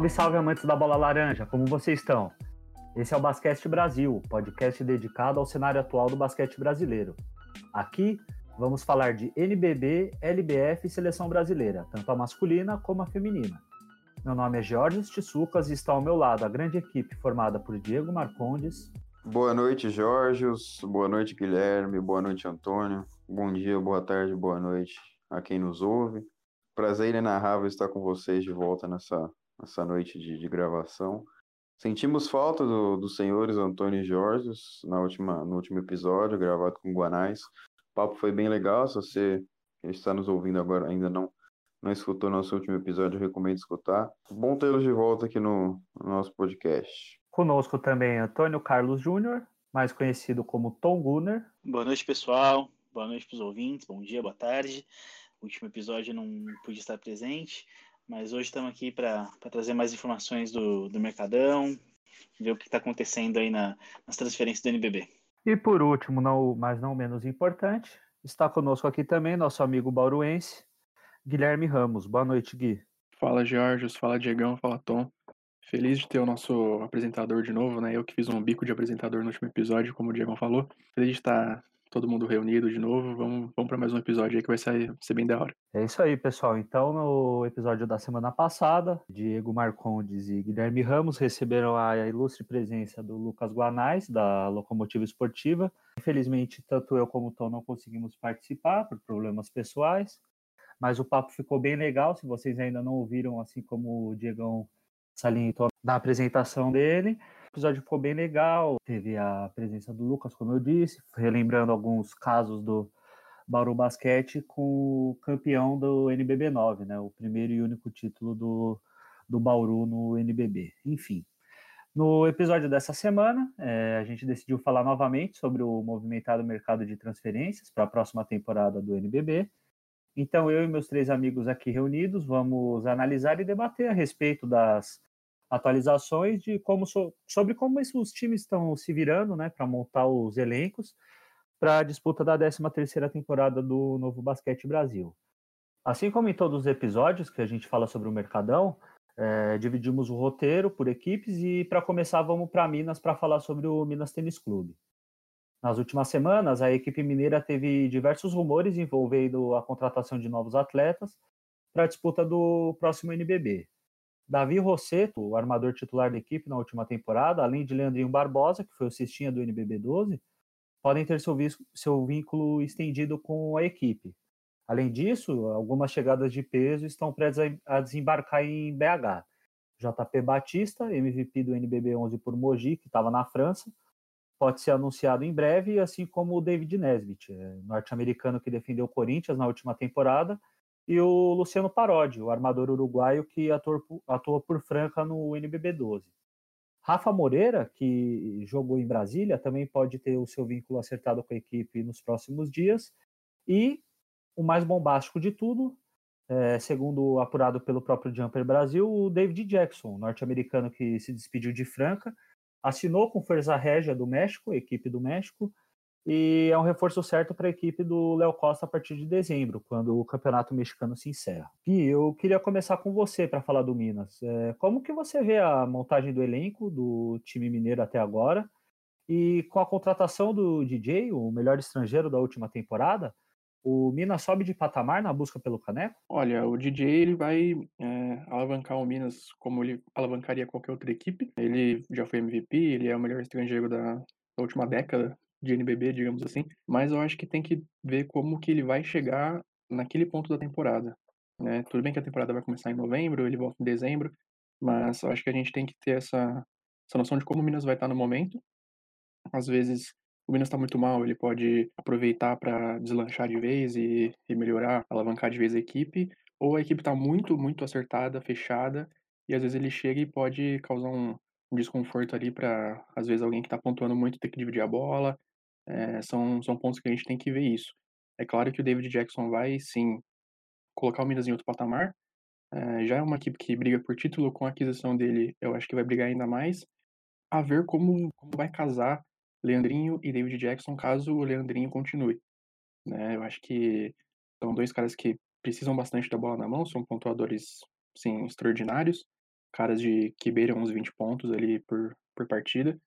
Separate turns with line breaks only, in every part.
Salve, salve, amantes da bola laranja, como vocês estão? Esse é o Basquete Brasil, podcast dedicado ao cenário atual do basquete brasileiro. Aqui vamos falar de NBB, LBF e seleção brasileira, tanto a masculina como a feminina. Meu nome é Jorge Tissucas e está ao meu lado a grande equipe formada por Diego Marcondes.
Boa noite, Jorge. Boa noite, Guilherme. Boa noite, Antônio. Bom dia, boa tarde, boa noite a quem nos ouve. Prazer inenarrável estar com vocês de volta nessa, nessa noite de, de gravação. Sentimos falta do, dos senhores Antônio e Jorge na última, no último episódio, gravado com Guanais. O papo foi bem legal. Se você está nos ouvindo agora ainda não não escutou nosso último episódio, eu recomendo escutar. Bom tê-los de volta aqui no, no, nosso podcast.
Conosco também Antônio Carlos Júnior, mais conhecido como Tom Gunner.
Boa noite, pessoal. Boa noite para os ouvintes. Bom dia, boa tarde. O último episódio não pude estar presente, mas hoje estamos aqui para trazer mais informações do, do Mercadão, ver o que está acontecendo aí na, nas transferências do NBB.
E por último, não, mas não menos importante, está conosco aqui também nosso amigo bauruense, Guilherme Ramos. Boa noite, Gui.
Fala, Jorge. Fala, Diegão. Fala, Tom. Feliz de ter o nosso apresentador de novo, né? Eu que fiz um bico de apresentador no último episódio, como o Diegão falou. Feliz de estar todo mundo reunido de novo. Vamos, vamos para mais um episódio aí que vai sair, ser bem da hora.
É isso aí, pessoal. Então, no episódio da semana passada, Diego Marcondes e Guilherme Ramos receberam a ilustre presença do Lucas Guanais, da Locomotiva Esportiva. Infelizmente, tanto eu como o Tom não conseguimos participar por problemas pessoais mas o papo ficou bem legal. Se vocês ainda não ouviram, assim como o Diegão salientou na apresentação dele, o episódio ficou bem legal. Teve a presença do Lucas, como eu disse, relembrando alguns casos do Bauru Basquete com o campeão do NBB 9, né? O primeiro e único título do, do Bauru no NBB. Enfim. No episódio dessa semana, é, a gente decidiu falar novamente sobre o movimentado mercado de transferências para a próxima temporada do NBB então, eu e meus três amigos aqui reunidos vamos analisar e debater a respeito das atualizações de como so, sobre como os times estão se virando, né, para montar os elencos para a disputa da 13ª temporada do Novo Basquete Brasil. Assim como em todos os episódios que a gente fala sobre o Mercadão, é, dividimos o roteiro por equipes e para começar vamos para Minas para falar sobre o Minas Tênis Clube. Nas últimas semanas, a equipe mineira teve diversos rumores envolvendo a contratação de novos atletas para a disputa do próximo NBB. Davi Rosseto, o armador titular da equipe na última temporada, além de Leandrinho Barbosa, que foi o cestinha do NBB 12, podem ter seu, seu vínculo estendido com a equipe. Além disso, algumas chegadas de peso estão prestes a desembarcar em BH. JP Batista, MVP do NBB 11 por Mogi, que estava na França, pode ser anunciado em breve, assim como o David Nesbitt, é, norte-americano que defendeu o Corinthians na última temporada, e o Luciano Parodi, o armador uruguaio que atua, por Franca no NBB 12. Rafa Moreira, que jogou em Brasília, também pode ter o seu vínculo acertado com a equipe nos próximos dias. E o mais bombástico de tudo, é, segundo apurado pelo próprio Jumper Brasil, o David Jackson, norte-americano que se despediu de Franca assinou com Força Régia do México, equipe do México, e é um reforço certo para a equipe do Léo Costa a partir de dezembro, quando o campeonato mexicano se encerra. E eu queria começar com você para falar do Minas. É, como que você vê a montagem do elenco do time mineiro até agora? E com a contratação do DJ, o melhor estrangeiro da última temporada, o Minas sobe de patamar na busca pelo caneco?
Olha, o DJ ele vai é, alavancar o Minas como ele alavancaria qualquer outra equipe. Ele já foi MVP, ele é o melhor estrangeiro da, da última década de NBB, digamos assim. Mas eu acho que tem que ver como que ele vai chegar naquele ponto da temporada. Né? Tudo bem que a temporada vai começar em novembro, ele volta em dezembro, mas eu acho que a gente tem que ter essa, essa noção de como o Minas vai estar no momento. Às vezes o Minas está muito mal, ele pode aproveitar para deslanchar de vez e, e, melhorar, alavancar de vez a equipe, ou a equipe está muito, muito acertada, fechada, e às vezes ele chega e pode causar um, um desconforto ali para, às vezes, alguém que está pontuando muito ter que dividir a bola. É, são, são pontos que a gente tem que ver isso. É claro que o David Jackson vai, sim, colocar o Minas em outro patamar. É, já é uma equipe que briga por título, com a aquisição dele, eu acho que vai brigar ainda mais. A ver como, como vai casar Leandrinho e David Jackson, caso o Leandrinho continue. Né? Eu acho que são dois caras que precisam bastante da bola na mão, são pontuadores, sim, extraordinários, caras de que beiram uns 20 pontos ali por, por partida.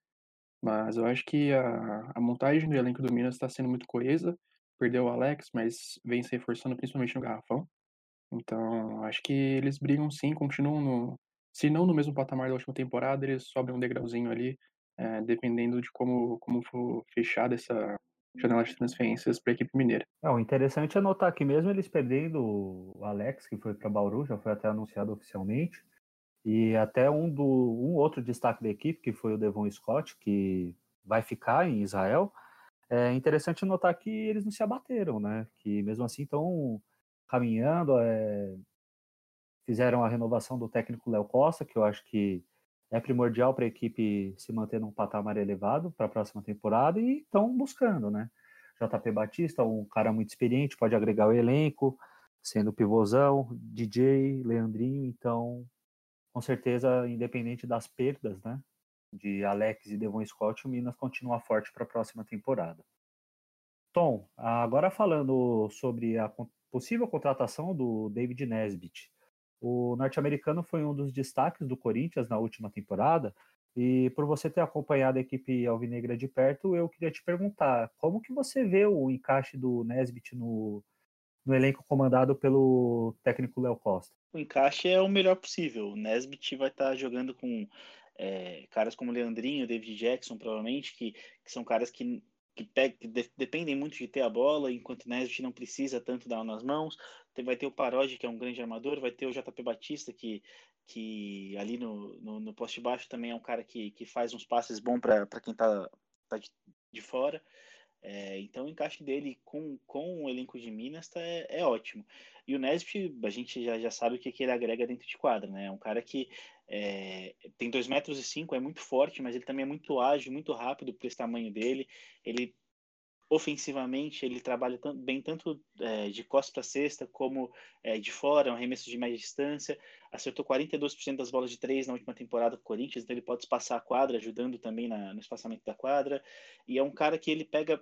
Mas eu acho que a, a montagem do elenco do Minas está sendo muito coesa. Perdeu o Alex, mas vem se reforçando principalmente no garrafão. Então, acho que eles brigam sim, continuam no. Se não no mesmo patamar da última temporada, eles sobem um degrauzinho ali, é, dependendo de como, como for fechada essa janela de transferências para a equipe mineira.
É, o interessante é notar que mesmo eles perdendo o Alex, que foi para Bauru, já foi até anunciado oficialmente, e até um, do, um outro destaque da equipe, que foi o Devon Scott, que vai ficar em Israel, é interessante notar que eles não se abateram, né? Que mesmo assim estão caminhando, é, fizeram a renovação do técnico Léo Costa, que eu acho que é primordial para a equipe se manter num patamar elevado para a próxima temporada e estão buscando, né? JP Batista, um cara muito experiente, pode agregar o elenco, sendo pivôzão, DJ, Leandrinho, então, com certeza, independente das perdas, né? De Alex e Devon Scott, o Minas continua forte para a próxima temporada. Tom, agora falando sobre a possível contratação do David Nesbitt. O norte-americano foi um dos destaques do Corinthians na última temporada, e por você ter acompanhado a equipe alvinegra de perto, eu queria te perguntar, como que você vê o encaixe do Nesbitt no, no elenco comandado pelo técnico Léo Costa?
O encaixe é o melhor possível. O Nesbitt vai estar jogando com é, caras como Leandrinho, David Jackson, provavelmente, que, que são caras que que, pega, que de, dependem muito de ter a bola, enquanto o Nesbitt não precisa tanto dar nas mãos. Vai ter o Parodi, que é um grande armador, vai ter o JP Batista, que, que ali no, no, no poste baixo também é um cara que, que faz uns passes bons para quem está tá de, de fora. É, então o encaixe dele com, com o elenco de Minas tá, é, é ótimo. E o Nesp, a gente já, já sabe o que, que ele agrega dentro de quadra, né? É um cara que é, tem 2 metros e 5, é muito forte, mas ele também é muito ágil, muito rápido por esse tamanho dele. Ele ofensivamente ele trabalha bem tanto é, de costas para cesta como é, de fora, um arremesso de média distância. Acertou 42% das bolas de três na última temporada com o Corinthians, então ele pode espaçar a quadra, ajudando também na, no espaçamento da quadra. E é um cara que ele pega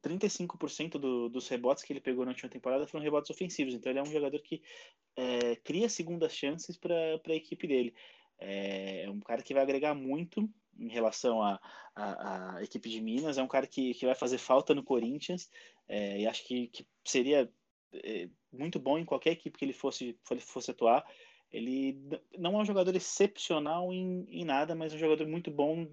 35% do, dos rebotes que ele pegou na última temporada foram rebotes ofensivos. Então ele é um jogador que é, cria segundas chances para a equipe dele. É um cara que vai agregar muito em relação à equipe de Minas. É um cara que, que vai fazer falta no Corinthians é, e acho que, que seria é, muito bom em qualquer equipe que ele fosse, fosse atuar. Ele não é um jogador excepcional em, em nada, mas é um jogador muito bom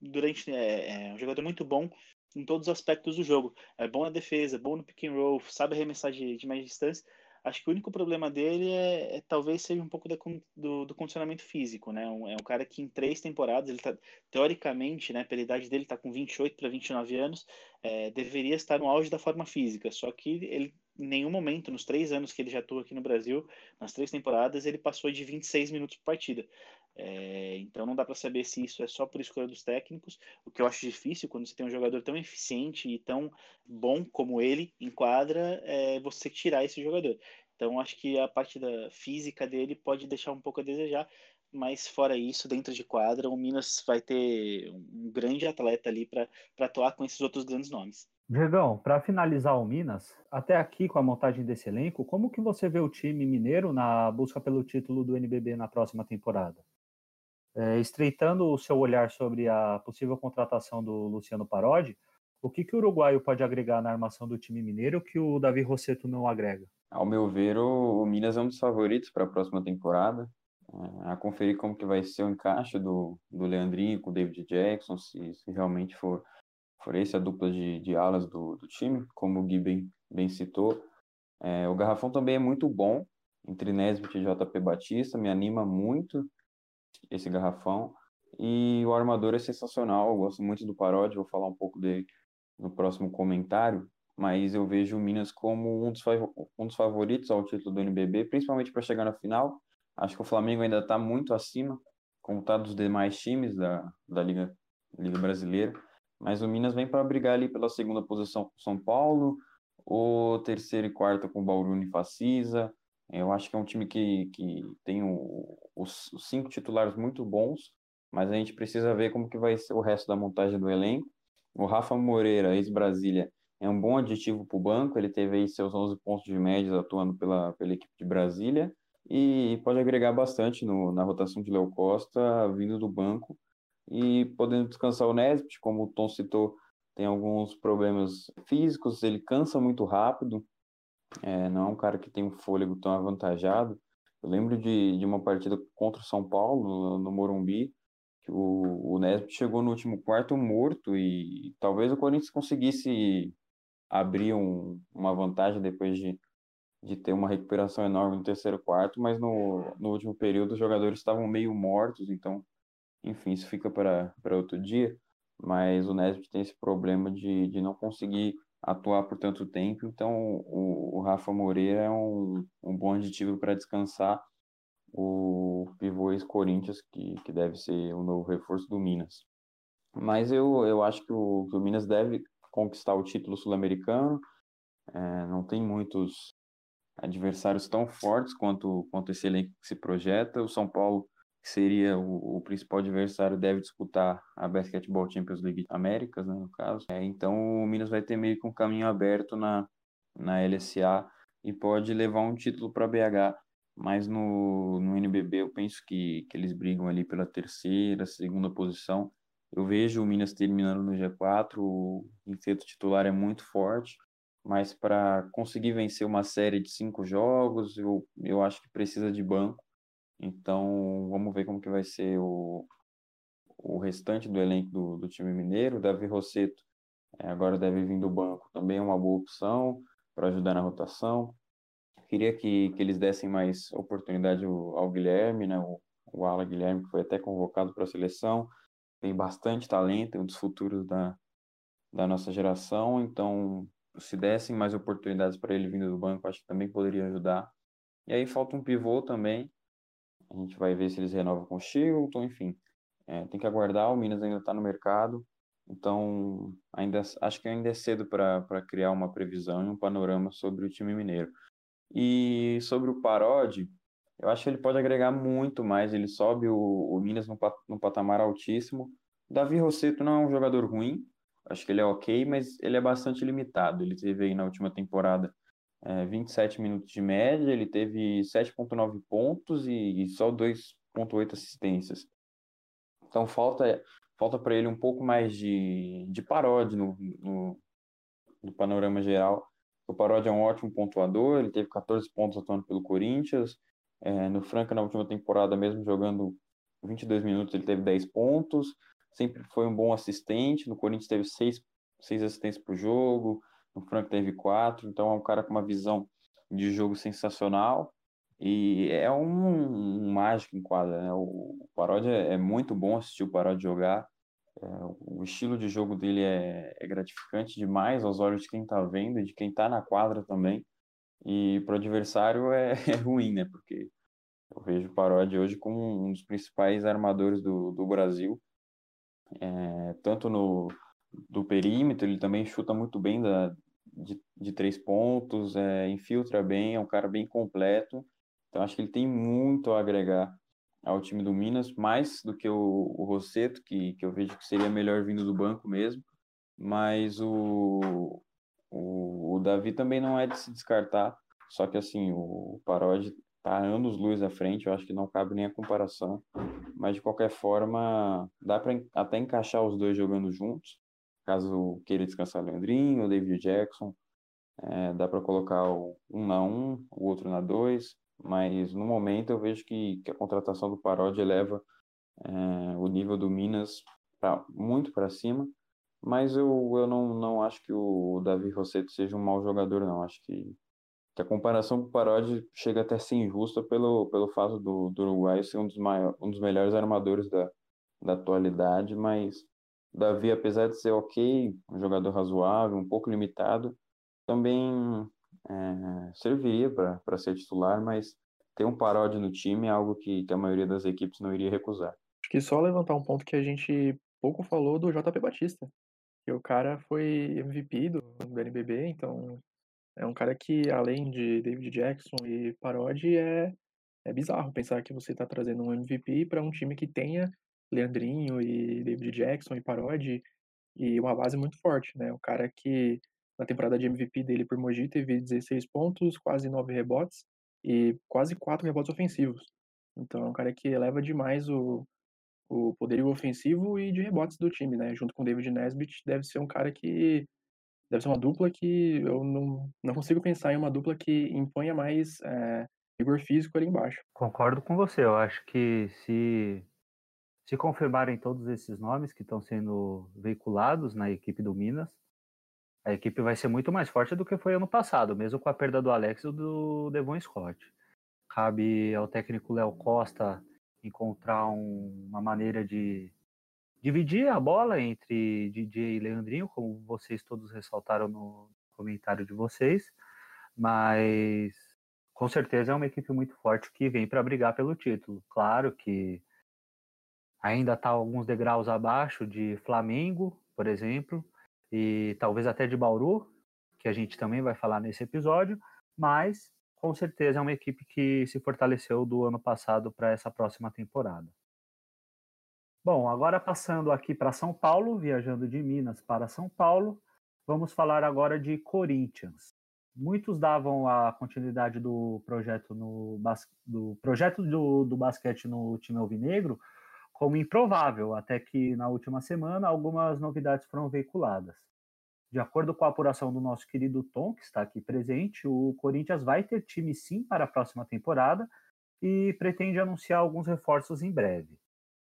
durante é, é um jogador muito bom em todos os aspectos do jogo. É bom na defesa, bom no pick and roll, sabe arremessar de, de média distância. Acho que o único problema dele é, é talvez seja um pouco da, do, do, condicionamento físico, né? Um, é um cara que em três temporadas, ele tá, teoricamente, né, pela idade dele, está com 28 para 29 anos, é, deveria estar no auge da forma física, só que ele em nenhum momento, nos três anos que ele já atua aqui no Brasil, nas três temporadas, ele passou de 26 minutos por partida. É, então não dá para saber se isso é só por escolha dos técnicos, o que eu acho difícil quando você tem um jogador tão eficiente e tão bom como ele em quadra, é você tirar esse jogador. Então acho que a parte da física dele pode deixar um pouco a desejar, mas fora isso, dentro de quadra, o Minas vai ter um grande atleta ali para atuar com esses outros grandes nomes.
Diegão, para finalizar o Minas, até aqui com a montagem desse elenco, como que você vê o time mineiro na busca pelo título do NBB na próxima temporada? É, estreitando o seu olhar sobre a possível contratação do Luciano Parodi, o que, que o uruguaio pode agregar na armação do time mineiro que o Davi Rosseto não agrega?
Ao meu ver, o, Minas é um dos favoritos para a próxima temporada. É, a conferir como que vai ser o encaixe do, do Leandrinho com o David Jackson, se, se realmente for, for esse a dupla de, de alas do, do time, como o Gui bem, bem citou. É, o Garrafão também é muito bom, entre Nesbitt e JP Batista, me anima muito esse garrafão. E o armador é sensacional, eu gosto muito do Paródia, vou falar um pouco dele no próximo comentário, mas eu vejo o Minas como um dos, um dos favoritos ao título do NBB, principalmente para chegar na final. Acho que o Flamengo ainda está muito acima, como está dos demais times da, da Liga, Liga Brasileira, mas o Minas vem para brigar ali pela segunda posição com São Paulo, ou terceira e quarta com o Bauru e Facisa, eu acho que é um time que, que tem o, os, os, cinco titulares muito bons, mas a gente precisa ver como que vai ser o resto da montagem do elenco. O Rafa Moreira, ex-Brasília, é um bom aditivo para o banco, ele teve aí seus 11 pontos de média atuando pela, pela equipe de Brasília, e pode agregar bastante no, na rotação de Léo Costa vindo do banco e podendo descansar o Nesbitt, como o Tom citou, tem alguns problemas físicos, ele cansa muito rápido, é, não é um cara que tem um fôlego tão avantajado. Eu lembro de, de uma partida contra o São Paulo, no, no Morumbi, que o, o Nesbitt chegou no último quarto morto e talvez o Corinthians conseguisse abrir um, uma vantagem depois de, de ter uma recuperação enorme no terceiro quarto, mas no, no último período os jogadores estavam meio mortos, então, enfim, isso fica para outro dia. Mas o Nesbitt tem esse problema de, de não conseguir atuar por tanto tempo, então o, o Rafa Moreira é um, um bom aditivo para descansar o pivô ex-Corinthians, que, que deve ser o novo reforço do Minas. Mas eu, eu acho que o, que o Minas deve conquistar o título sul-americano, é, não tem muitos adversários tão fortes quanto, quanto esse elenco que se projeta. O São Paulo, que seria o, o principal adversário, deve disputar a Basketball Champions League Américas, né, no caso. É, então o Minas vai ter meio que um caminho aberto na, na LSA e pode levar um título para BH mas no, no NBB eu penso que, que eles brigam ali pela terceira, segunda posição. Eu vejo o Minas terminando no G4, o quinteto titular é muito forte, mas para conseguir vencer uma série de cinco jogos, eu, eu acho que precisa de banco. Então vamos ver como que vai ser o, o restante do elenco do, do time mineiro. Davi Rosseto é, agora deve vir do banco, também é uma boa opção para ajudar na rotação. Queria que, que eles dessem mais oportunidade ao, ao Guilherme, né? O, o Ala Guilherme, que foi até convocado para a seleção, tem bastante talento, é um dos futuros da, da nossa geração. Então, se dessem mais oportunidades para ele vindo do banco, acho que também poderia ajudar. E aí falta um pivô também. A gente vai ver se eles renovam com o Chilton, enfim. É, tem que aguardar, o Minas ainda está no mercado. Então, ainda, acho que ainda é cedo para criar uma previsão e um panorama sobre o time mineiro. E sobre o Parodi, eu acho que ele pode agregar muito mais. Ele sobe o, o Minas num patamar altíssimo. Davi Rosseto não é um jogador ruim, acho que ele é ok, mas ele é bastante limitado. Ele teve aí na última temporada é, 27 minutos de média, ele teve 7,9 pontos e, e só 2,8 assistências. Então falta falta para ele um pouco mais de, de paródia no, no, no panorama geral o Paródia é um ótimo pontuador, ele teve 14 pontos atuando pelo Corinthians. É, no Franca, na última temporada, mesmo jogando 22 minutos, ele teve 10 pontos. Sempre foi um bom assistente. No Corinthians teve 6, 6 assistências por jogo. No Franca teve 4. Então é um cara com uma visão de jogo sensacional. E é um, um mágico em quadra. Né? O Paródia é muito bom assistir o Paródia jogar. É, o estilo de jogo dele é, é, gratificante demais aos olhos de quem está vendo e de quem está na quadra também. E para o adversário é, é, ruim, né? Porque eu vejo o Paródia hoje como um dos principais armadores do, do Brasil. É, tanto no do perímetro, ele também chuta muito bem da, de, de três pontos, é, infiltra bem, é um cara bem completo. Então acho que ele tem muito a agregar ao time do Minas, mais do que o, o Rosseto, que, que eu vejo que seria melhor vindo do banco mesmo. Mas o, o, o Davi também não é de se descartar. Só que assim, o Parodi tá anos luz à frente, eu acho que não cabe nem a comparação. Mas de qualquer forma, dá para até encaixar os dois jogando juntos. Caso queira descansar Leandrinho, o David Jackson, é, dá para colocar um na um, o outro na dois mas no momento eu vejo que, que a contratação do Parodi eleva é, o nível do Minas pra, muito para cima, mas eu, eu não, não acho que o Davi Rosseto seja um mau jogador, não. Acho que, que a comparação com o Parodi chega até a ser injusta pelo, pelo fato do, do Uruguai ser um dos, maiores, um dos melhores armadores da, da atualidade, mas Davi, apesar de ser ok, um jogador razoável, um pouco limitado, também é, serviria para ser titular, mas ter um paródia no time é algo que, que a maioria das equipes não iria recusar.
Acho que só levantar um ponto que a gente pouco falou do JP Batista, que o cara foi MVP do, do NBB, então é um cara que, além de David Jackson e Parodi, é, é bizarro pensar que você está trazendo um MVP para um time que tenha Leandrinho e David Jackson e Parodi e uma base muito forte, né? O cara que na temporada de MVP dele por Mogi teve 16 pontos, quase 9 rebotes, e quase quatro rebotes ofensivos. Então é um cara que eleva demais o, o poderio ofensivo e de rebotes do time, né? Junto com David Nesbitt, deve ser um cara que deve ser uma dupla que eu não, não consigo pensar em uma dupla que imponha mais é, rigor físico ali embaixo.
Concordo com você. Eu acho que se se confirmarem todos esses nomes que estão sendo veiculados na equipe do Minas, a equipe vai ser muito mais forte do que foi ano passado, mesmo com a perda do Alex e do Devon Scott. Cabe ao técnico Léo Costa encontrar um, uma maneira de dividir a bola entre DJ e Leandrinho, como vocês todos ressaltaram no comentário de vocês, mas com certeza é uma equipe muito forte que vem para brigar pelo título. Claro que ainda está alguns degraus abaixo de Flamengo, por exemplo, e talvez até de Bauru, que a gente também vai falar nesse episódio, mas com certeza é uma equipe que se fortaleceu do ano passado para essa próxima temporada. Bom, agora passando aqui para São Paulo, viajando de Minas para São Paulo, vamos falar agora de Corinthians. Muitos davam a continuidade do projeto no do projeto do, do basquete no time alvinegro como improvável, até que na última semana algumas novidades foram veiculadas. De acordo com a apuração do nosso querido Tom, que está aqui presente, o Corinthians vai ter time sim para a próxima temporada e pretende anunciar alguns reforços em breve.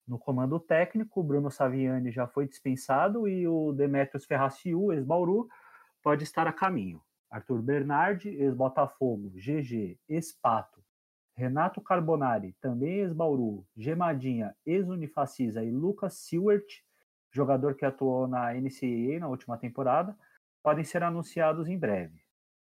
No comando técnico, Bruno Saviani já foi dispensado e o Demetrios Ferraciu, ex-Bauru, pode estar a caminho. Arthur Bernardi, ex-Botafogo, GG, ex-Pato, Renato Carbonari, também ex-Bauru, Gemadinha, ex-Unifacisa e Lucas Sewert, jogador que atuou na NCAA na última temporada, podem ser anunciados em breve.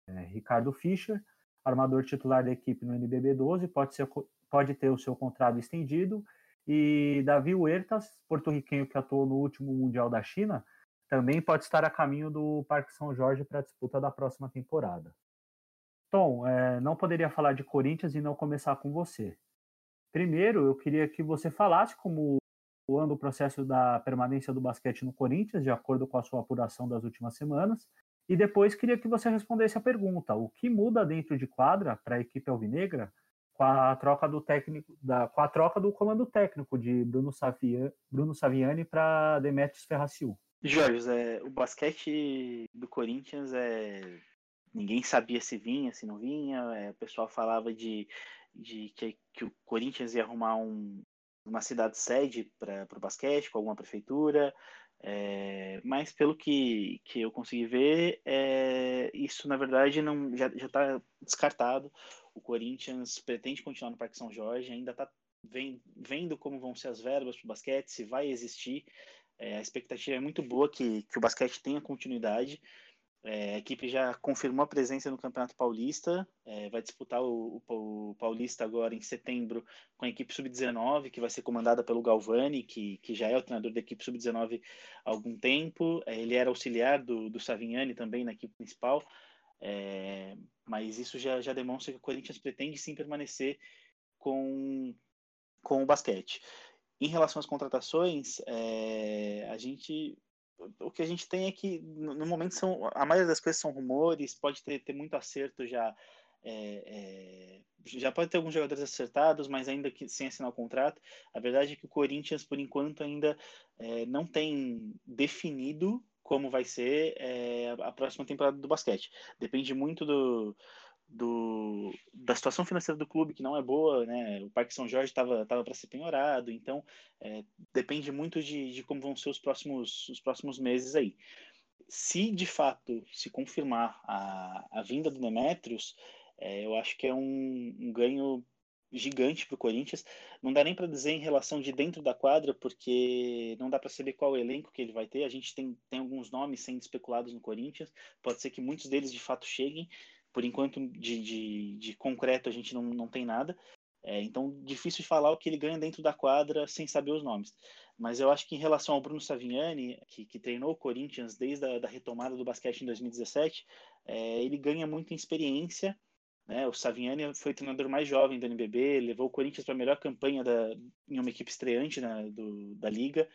É, Ricardo Fischer, armador titular da equipe no NBB 12, pode, ser, pode ter o seu contrato estendido e Davi Huertas, porto-riquenho que atuou no último Mundial da China, também pode estar a caminho do Parque São Jorge para a disputa da próxima temporada. Tom, é, não poderia falar de Corinthians e não começar com você. Primeiro, eu queria que você falasse como anda o processo da permanência do basquete no Corinthians, de acordo com a sua apuração das últimas semanas. E depois queria que você respondesse a pergunta: o que muda dentro de quadra para a equipe alvinegra com a troca do técnico, da, com a troca do comando técnico de Bruno, Savia, Bruno Saviani para Demetrios Ferraciu.
Jorge, é, o basquete do Corinthians é ninguém sabia se vinha, se não vinha. É, o pessoal falava de, de que, que, o Corinthians ia arrumar um, uma cidade sede para o basquete, com alguma prefeitura. É, mas pelo que, que eu consegui ver, é, isso na verdade não já está descartado. O Corinthians pretende continuar no Parque São Jorge, ainda está vendo como vão ser as verbas para o basquete, se vai existir. É, a expectativa é muito boa que, que o basquete tenha continuidade. É, a equipe já confirmou a presença no Campeonato Paulista, é, vai disputar o, o, o, Paulista agora em setembro com a equipe Sub-19, que vai ser comandada pelo Galvani, que, que já é o treinador da equipe Sub-19 há algum tempo. É, ele era auxiliar do, do Savignani também na equipe principal. É, mas isso já, já demonstra que o Corinthians pretende sim permanecer com, com o basquete. Em relação às contratações, é, a gente o que a gente tem é que no momento são a maioria das coisas são rumores, pode ter, ter muito acerto já é, é, já pode ter alguns jogadores acertados, mas ainda que sem assinar o contrato. A verdade é que o Corinthians, por enquanto, ainda é, não tem definido como vai ser é, a próxima temporada do basquete. Depende muito do, do, da situação financeira do clube, que não é boa, né? O Parque São Jorge estava tava para ser penhorado, então é, depende muito de, de como vão ser os próximos, os próximos meses aí. Se de fato se confirmar a, a vinda do Demetrius, é, eu acho que é um, um ganho gigante para o Corinthians. Não dá nem para dizer em relação de dentro da quadra, porque não dá para saber qual elenco que ele vai ter. A gente tem, tem alguns nomes sendo especulados no Corinthians. Pode ser que muitos deles de fato cheguem. Por enquanto, de, de, de concreto, a gente não, não tem nada. É, então, difícil de falar o que ele ganha dentro da quadra sem saber os nomes. Mas eu acho que em relação ao Bruno Savignani, que, que treinou o Corinthians desde a da retomada do basquete em 2017, é, ele ganha muita experiência né? O Saviani foi o treinador mais jovem do NBB, levou o Corinthians para a melhor campanha da, em uma equipe estreante né, do, da liga.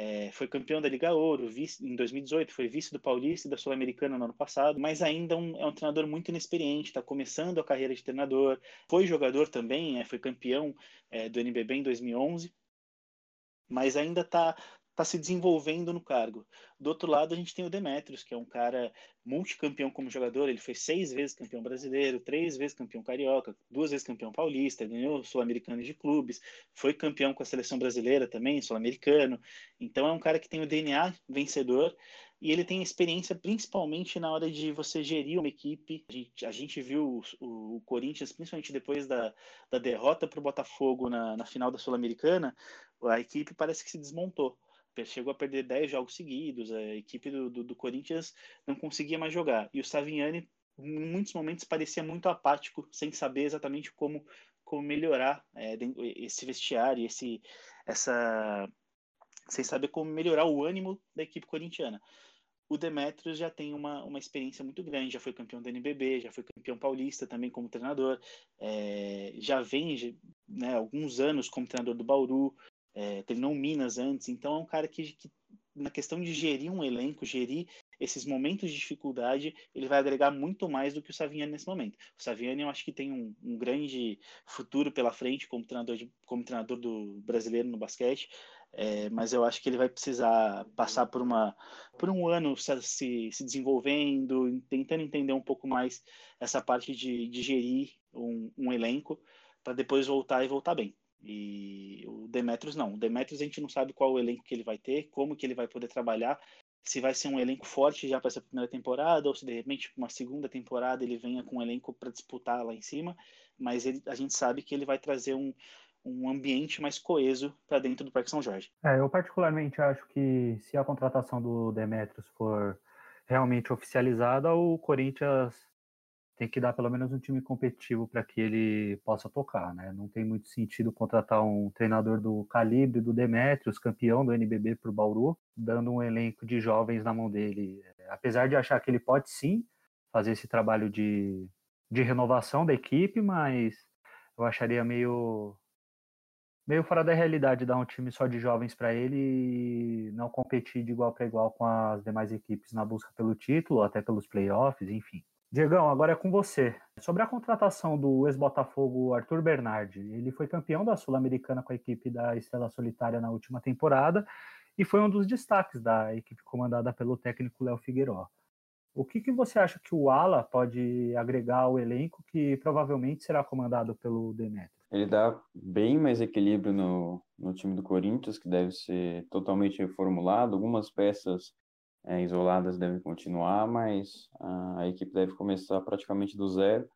É, foi campeão da Liga Ouro vice, em 2018, foi vice do Paulista e da Sul-Americana no ano passado, mas ainda um, é um treinador muito inexperiente, está começando a carreira de treinador, foi jogador também, é, foi campeão é, do NBB em 2011, mas ainda está está se desenvolvendo no cargo. Do outro lado, a gente tem o Demetrios, que é um cara multicampeão como jogador. Ele foi seis vezes campeão brasileiro, três vezes campeão carioca, duas vezes campeão paulista, ganhou sul-americano de clubes, foi campeão com a seleção brasileira também, sul-americano. Então é um cara que tem o DNA vencedor e ele tem experiência principalmente na hora de você gerir uma equipe. A gente, a gente viu o, o, Corinthians, principalmente depois da, da derrota para o Botafogo na, na final da Sul-Americana, a equipe parece que se desmontou chegou a perder 10 jogos seguidos, a equipe do, do, do, Corinthians não conseguia mais jogar. E o Saviani, em muitos momentos, parecia muito apático, sem saber exatamente como, como melhorar é, esse vestiário, esse, essa, sem saber como melhorar o ânimo da equipe corintiana. O Demetrios já tem uma, uma experiência muito grande, já foi campeão do NBB, já foi campeão paulista também como treinador, é, já vem né, alguns anos como treinador do Bauru, é, terminou Minas antes, então é um cara que, que, na questão de gerir um elenco, gerir esses momentos de dificuldade, ele vai agregar muito mais do que o Saviani nesse momento. O Saviani eu acho que tem um, um grande futuro pela frente como treinador, de, como treinador do brasileiro no basquete, é, mas eu acho que ele vai precisar passar por, uma, por um ano se, se, se desenvolvendo, tentando entender um pouco mais essa parte de, de gerir um, um elenco, para depois voltar e voltar bem. E o Demetrius não. O Demetrius a gente não sabe qual o elenco que ele vai ter, como que ele vai poder trabalhar, se vai ser um elenco forte já para essa primeira temporada ou se de repente uma segunda temporada ele venha com um elenco para disputar lá em cima, mas ele, a gente sabe que ele vai trazer um, um ambiente mais coeso para dentro do Parque São Jorge.
É, eu particularmente acho que se a contratação do Demetrius for realmente oficializada, o Corinthians tem que dar pelo menos um time competitivo para que ele possa tocar, né? Não tem muito sentido contratar um treinador do calibre do Demetrios, campeão do NBB para o Bauru, dando um elenco de jovens na mão dele. Apesar de achar que ele pode sim fazer esse trabalho de, de renovação da equipe, mas eu acharia meio meio fora da realidade dar um time só de jovens para ele e não competir de igual para igual com as demais equipes na busca pelo título, até pelos playoffs, enfim. Diegão, agora é com você. Sobre a contratação do ex-Botafogo Arthur Bernardi, ele foi campeão da Sul-Americana com a equipe da Estrela Solitária na última temporada e foi um dos destaques da equipe comandada pelo técnico Léo Figueiró. O que, que você acha que o Ala pode agregar ao elenco que provavelmente será comandado pelo Demetrio?
Ele dá bem mais equilíbrio no, no time do Corinthians, que deve ser totalmente reformulado. Algumas peças é, isoladas devem continuar, mas a, a equipe deve começar praticamente do zero.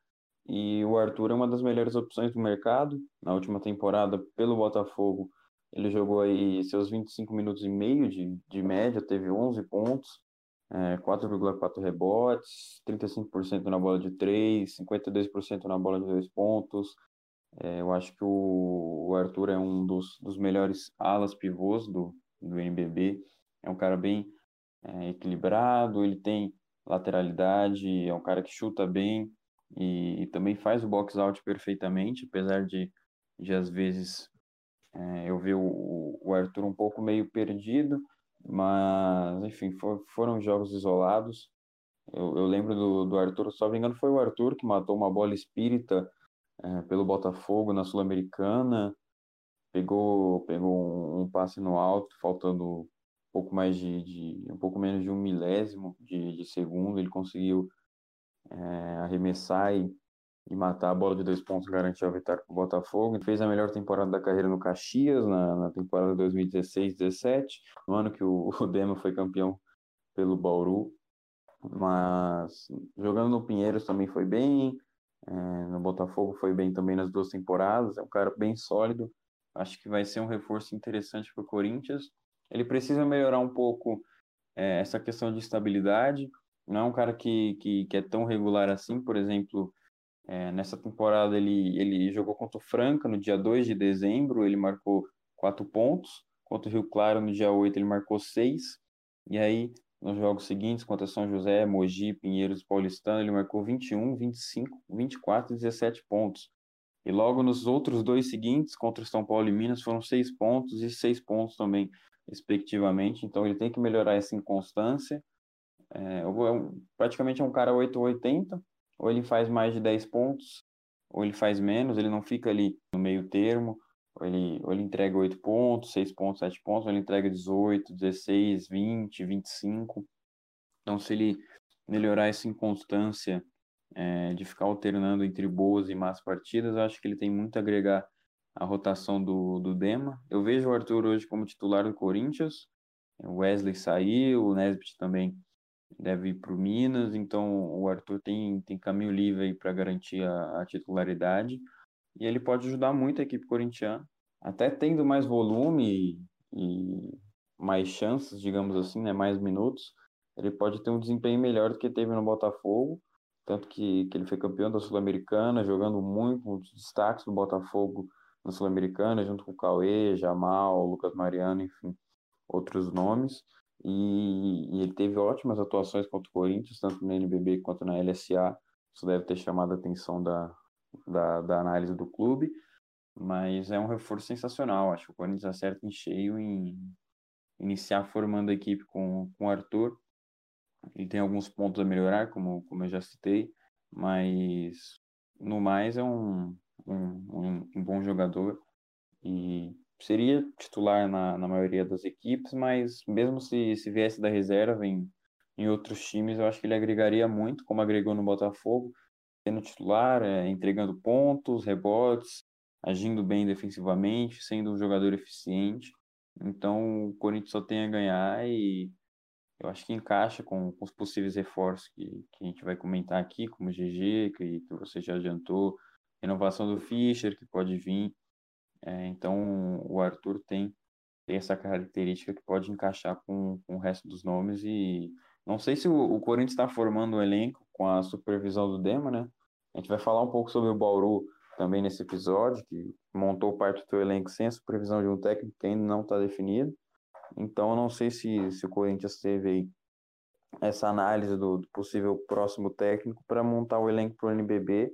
E o Arthur é uma das melhores opções do mercado. Na última temporada, pelo Botafogo, ele jogou aí seus 25 minutos e meio de, de média, teve 11 pontos, é, 4,4 rebotes, 35% na bola de 3, 52% na bola de 2 pontos. É, eu acho que o, o Arthur é um dos, dos melhores alas pivôs do, do NBB. É um cara bem é, equilibrado, ele tem lateralidade, é um cara que chuta bem e, e também faz o box out perfeitamente, apesar de, de às vezes é, eu ver o, o, Arthur um pouco meio perdido, mas enfim, for, foram jogos isolados. Eu, eu lembro do, do Arthur, só me engano, foi o Arthur que matou uma bola espírita é, pelo Botafogo na Sul-Americana, pegou, pegou um, um passe no alto, faltando pouco mais de, de, um pouco menos de um milésimo de, de segundo, ele conseguiu é, arremessar e, e, matar a bola de dois pontos, garantir a vitória para o Botafogo. Ele fez a melhor temporada da carreira no Caxias, na, na temporada 2016-17, no ano que o, o Dema foi campeão pelo Bauru. Mas jogando no Pinheiros também foi bem, é, no Botafogo foi bem também nas duas temporadas, é um cara bem sólido. Acho que vai ser um reforço interessante para o Corinthians ele precisa melhorar um pouco é, essa questão de estabilidade. Não é um cara que, que, que é tão regular assim, por exemplo, é, nessa temporada ele, ele jogou contra o Franca no dia 2 de dezembro, ele marcou 4 pontos, contra o Rio Claro no dia 8 ele marcou 6, e aí nos jogos seguintes, contra São José, Mogi, Pinheiros e Paulistano, ele marcou 21, 25, 24 e 17 pontos. E logo nos outros dois seguintes, contra São Paulo e Minas, foram 6 pontos e 6 pontos também. Respectivamente. Então ele tem que melhorar essa inconstância. É, é praticamente é um cara 880, ou ele faz mais de 10 pontos, ou ele faz menos, ele não fica ali no meio termo, ou ele, ou ele entrega 8 pontos, 6 pontos, 7 pontos, ou ele entrega 18, 16, 20, 25. Então, se ele melhorar essa inconstância é, de ficar alternando entre boas e más partidas, eu acho que ele tem muito a agregar a rotação do, do Dema. Eu vejo o Arthur hoje como titular do Corinthians, o Wesley saiu, o Nesbitt também deve ir para o Minas, então o Arthur tem, tem caminho livre aí para garantir a, a, titularidade. E ele pode ajudar muito a equipe corintiana, até tendo mais volume e, e mais chances, digamos assim, né, mais minutos, ele pode ter um desempenho melhor do que teve no Botafogo, tanto que, que ele foi campeão da Sul-Americana, jogando muito, um dos destaques do Botafogo na Sul-Americana, junto com Cauê, Jamal, Lucas Mariano, enfim, outros nomes. E, e, ele teve ótimas atuações contra o Corinthians, tanto na NBB quanto na LSA. Isso deve ter chamado a atenção da, da, da análise do clube. Mas é um reforço sensacional. Acho que o Corinthians acerta em cheio em iniciar formando a equipe com, com o Arthur. Ele tem alguns pontos a melhorar, como, como eu já citei, mas no mais é um, um, um, bom jogador e seria titular na, na maioria das equipes, mas mesmo se, se viesse da reserva em, em outros times, eu acho que ele agregaria muito, como agregou no Botafogo, sendo titular, é, entregando pontos, rebotes, agindo bem defensivamente, sendo um jogador eficiente. Então o Corinthians só tem a ganhar e eu acho que encaixa com, com os possíveis reforços que, que a gente vai comentar aqui, como o GG, que, que você já adiantou, renovação do Fischer, que pode vir. É, então, o Arthur tem, tem essa característica que pode encaixar com, com o resto dos nomes. E não sei se o, o Corinthians está formando um elenco com a supervisão do Dema, né? A gente vai falar um pouco sobre o Bauru também nesse episódio, que montou parte do seu elenco sem a supervisão de um técnico que ainda não está definido. Então, não sei se, se o Corinthians teve aí essa análise do, do possível próximo técnico para montar o elenco para o NBB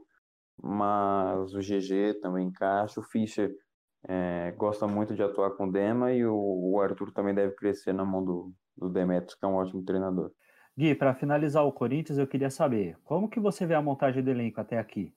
mas o GG também encaixa. O Fischer é, gosta muito de atuar com o Dema e o, o, Arthur também deve crescer na mão do, do Demetrios, que é um ótimo treinador.
Gui, para finalizar o Corinthians, eu queria saber como que você vê a montagem do elenco até aqui?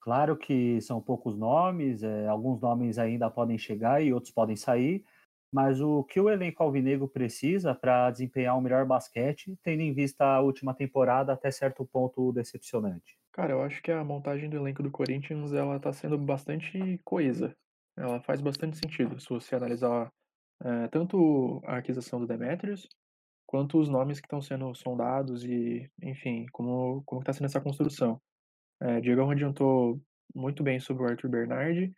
Claro que são poucos nomes, é, alguns nomes ainda podem chegar e outros podem sair, mas o que o elenco alvinegro precisa para desempenhar um melhor basquete, tendo em vista a última temporada até certo ponto decepcionante?
Cara, eu acho que a montagem do elenco do Corinthians, ela tá sendo bastante coesa. Ela faz bastante sentido, se você analisar é, tanto a aquisição do Demetrius, quanto os nomes que estão sendo sondados e, enfim, como, como está sendo essa construção. É, Diego adiantou muito bem sobre o Arthur Bernardi,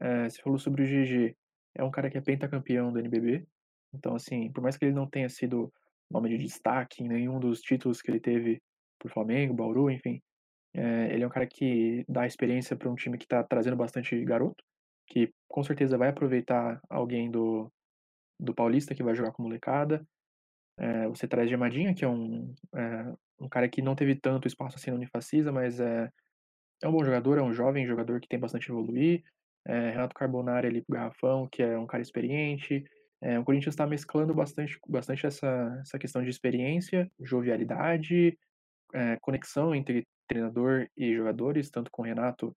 é, falou sobre o GG, é um cara que é pentacampeão do NBB, então, assim, por mais que ele não tenha sido nome de destaque em nenhum dos títulos que ele teve por Flamengo, Bauru, enfim, é, ele é um cara que dá experiência para um time que está trazendo bastante garoto, que com certeza vai aproveitar alguém do, do Paulista que vai jogar com molecada. É, você traz Gemadinha, que é um, é, um cara que não teve tanto espaço assim no Unifacisa, mas é, é um bom jogador, é um jovem jogador que tem bastante evoluir. É, Renato Carbonari ali pro Garrafão, que é um cara experiente. É, o Corinthians está mesclando bastante, bastante essa, essa questão de experiência, jovialidade, é, conexão entre treinador e jogadores, tanto com o Renato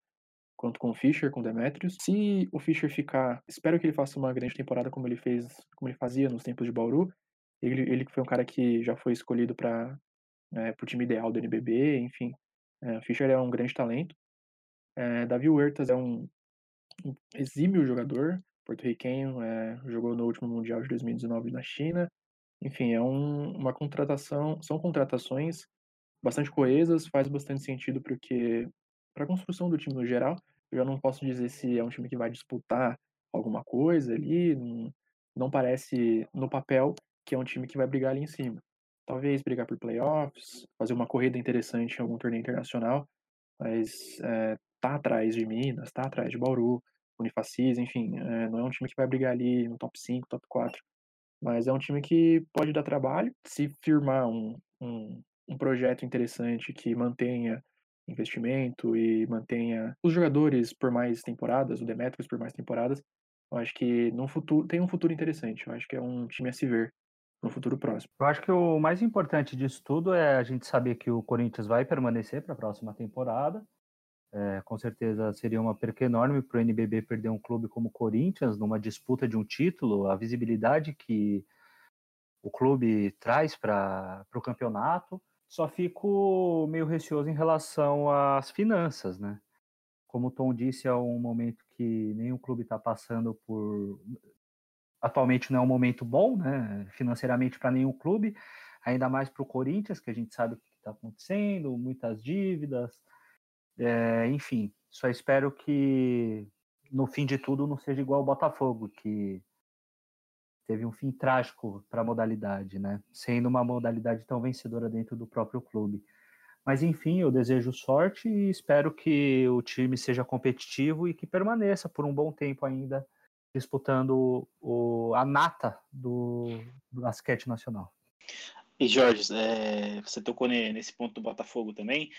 quanto com o Fischer, com o Demetrius. Se o Fischer ficar, espero que ele faça uma grande temporada como ele fez, como ele fazia nos tempos de Bauru. Ele, ele foi um cara que já foi escolhido para é, o time ideal do NBB, enfim. É, o Fischer é um grande talento. É, Davi Huertas é um, um exímio jogador, porto-riquenho, é, jogou no último Mundial de 2019 na China. Enfim, é um, uma contratação, são contratações bastante coesas, faz bastante sentido porque para a construção do time no geral, eu já não posso dizer se é um time que vai disputar alguma coisa ali, não, não parece no papel que é um time que vai brigar ali em cima. Talvez brigar por playoffs, fazer uma corrida interessante em algum torneio internacional, mas é, tá atrás de Minas, tá atrás de Bauru, Unifacis, enfim, é, não é um time que vai brigar ali no top 5, top 4, mas é um time que pode dar trabalho se firmar um, um, um projeto interessante que mantenha investimento e mantenha os jogadores por mais temporadas, o Demetrius por mais temporadas, Eu acho que no futuro tem um futuro interessante. Eu acho que é um time a se ver no futuro próximo.
Eu acho que o mais importante disso tudo é a gente saber que o Corinthians vai permanecer para a próxima temporada. É, com certeza seria uma perca enorme para o NBB perder um clube como o Corinthians numa disputa de um título, a visibilidade que o clube traz para o campeonato. Só fico meio receoso em relação às finanças, né? Como o Tom disse, é um momento que nenhum clube está passando por. Atualmente não é um momento bom, né? Financeiramente para nenhum clube, ainda mais para o Corinthians, que a gente sabe o que está acontecendo, muitas dívidas, é, enfim. Só espero que no fim de tudo não seja igual o Botafogo, que teve um fim trágico para a modalidade, né? Sendo uma modalidade tão vencedora dentro do próprio clube. Mas enfim, eu desejo sorte e espero que o time seja competitivo e que permaneça por um bom tempo ainda disputando o, a nata do, do basquete nacional.
E Jorge, é, você tocou nesse ponto do Botafogo também.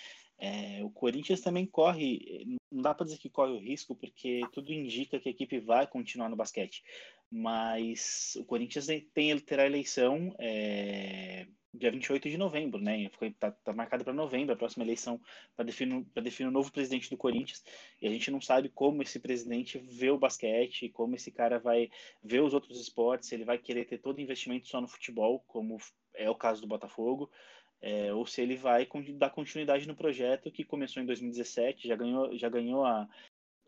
É, o Corinthians também corre, não dá para dizer que corre o risco, porque tudo indica que a equipe vai continuar no basquete. Mas o Corinthians tem, terá eleição é, dia 28 de novembro, né? Está tá marcado para novembro a próxima eleição para definir, definir o novo presidente do Corinthians. E a gente não sabe como esse presidente vê o basquete, como esse cara vai ver os outros esportes, ele vai querer ter todo investimento só no futebol, como é o caso do Botafogo. É, ou se ele vai dar continuidade no projeto que começou em 2017, já ganhou, já ganhou a,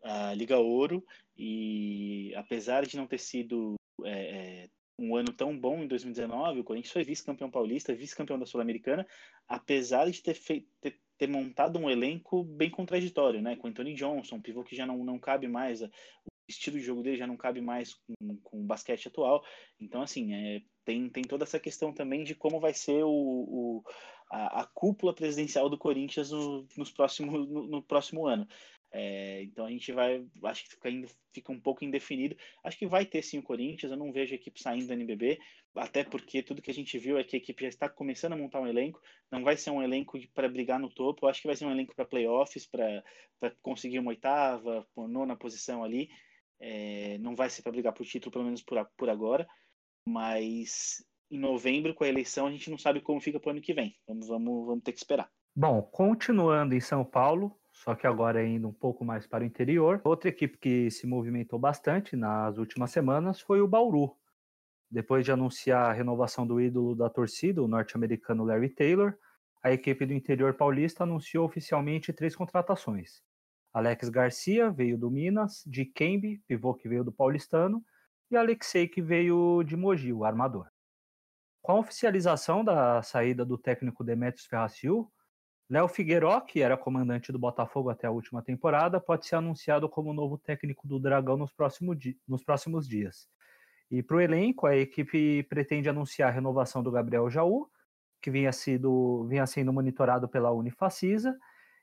a Liga Ouro e apesar de não ter sido é, é um ano tão bom em 2019, o Corinthians foi vice-campeão paulista, vice-campeão da Sul-Americana, apesar de ter, feito, ter, montado um elenco bem contraditório, né? Com Anthony Johnson, pivô que já não, não cabe mais, estilo de jogo dele já não cabe mais com, com o basquete atual. Então, assim, é, tem, tem toda essa questão também de como vai ser o, o a, a, cúpula presidencial do Corinthians no, nos próximo, no, no próximo ano. É, então a gente vai, acho que fica, fica um pouco indefinido. Acho que vai ter sim o Corinthians, eu não vejo a equipe saindo do NBB, até porque tudo que a gente viu é que a equipe já está começando a montar um elenco, não vai ser um elenco para brigar no topo, acho que vai ser um elenco para playoffs, para conseguir uma oitava, nona posição ali. É, não vai ser para brigar por título, pelo menos por, por agora, mas em novembro, com a eleição, a gente não sabe como fica para o ano que vem. Vamos, vamos, vamos ter que esperar.
Bom, continuando em São Paulo, só que agora indo um pouco mais para o interior. Outra equipe que se movimentou bastante nas últimas semanas foi o Bauru. Depois de anunciar a renovação do ídolo da torcida, o norte-americano Larry Taylor, a equipe do interior paulista anunciou oficialmente três contratações. Alex Garcia veio do Minas, de Kembe, pivô que veio do Paulistano, e Alexei que veio de Mogi, o armador. Com a oficialização da saída do técnico Demetrios Ferracil, Léo Figueiró, que era comandante do Botafogo até a última temporada, pode ser anunciado como novo técnico do Dragão nos, nos próximos dias. E para o elenco, a equipe pretende anunciar a renovação do Gabriel Jaú, que vinha, sido, vinha sendo monitorado pela Unifacisa,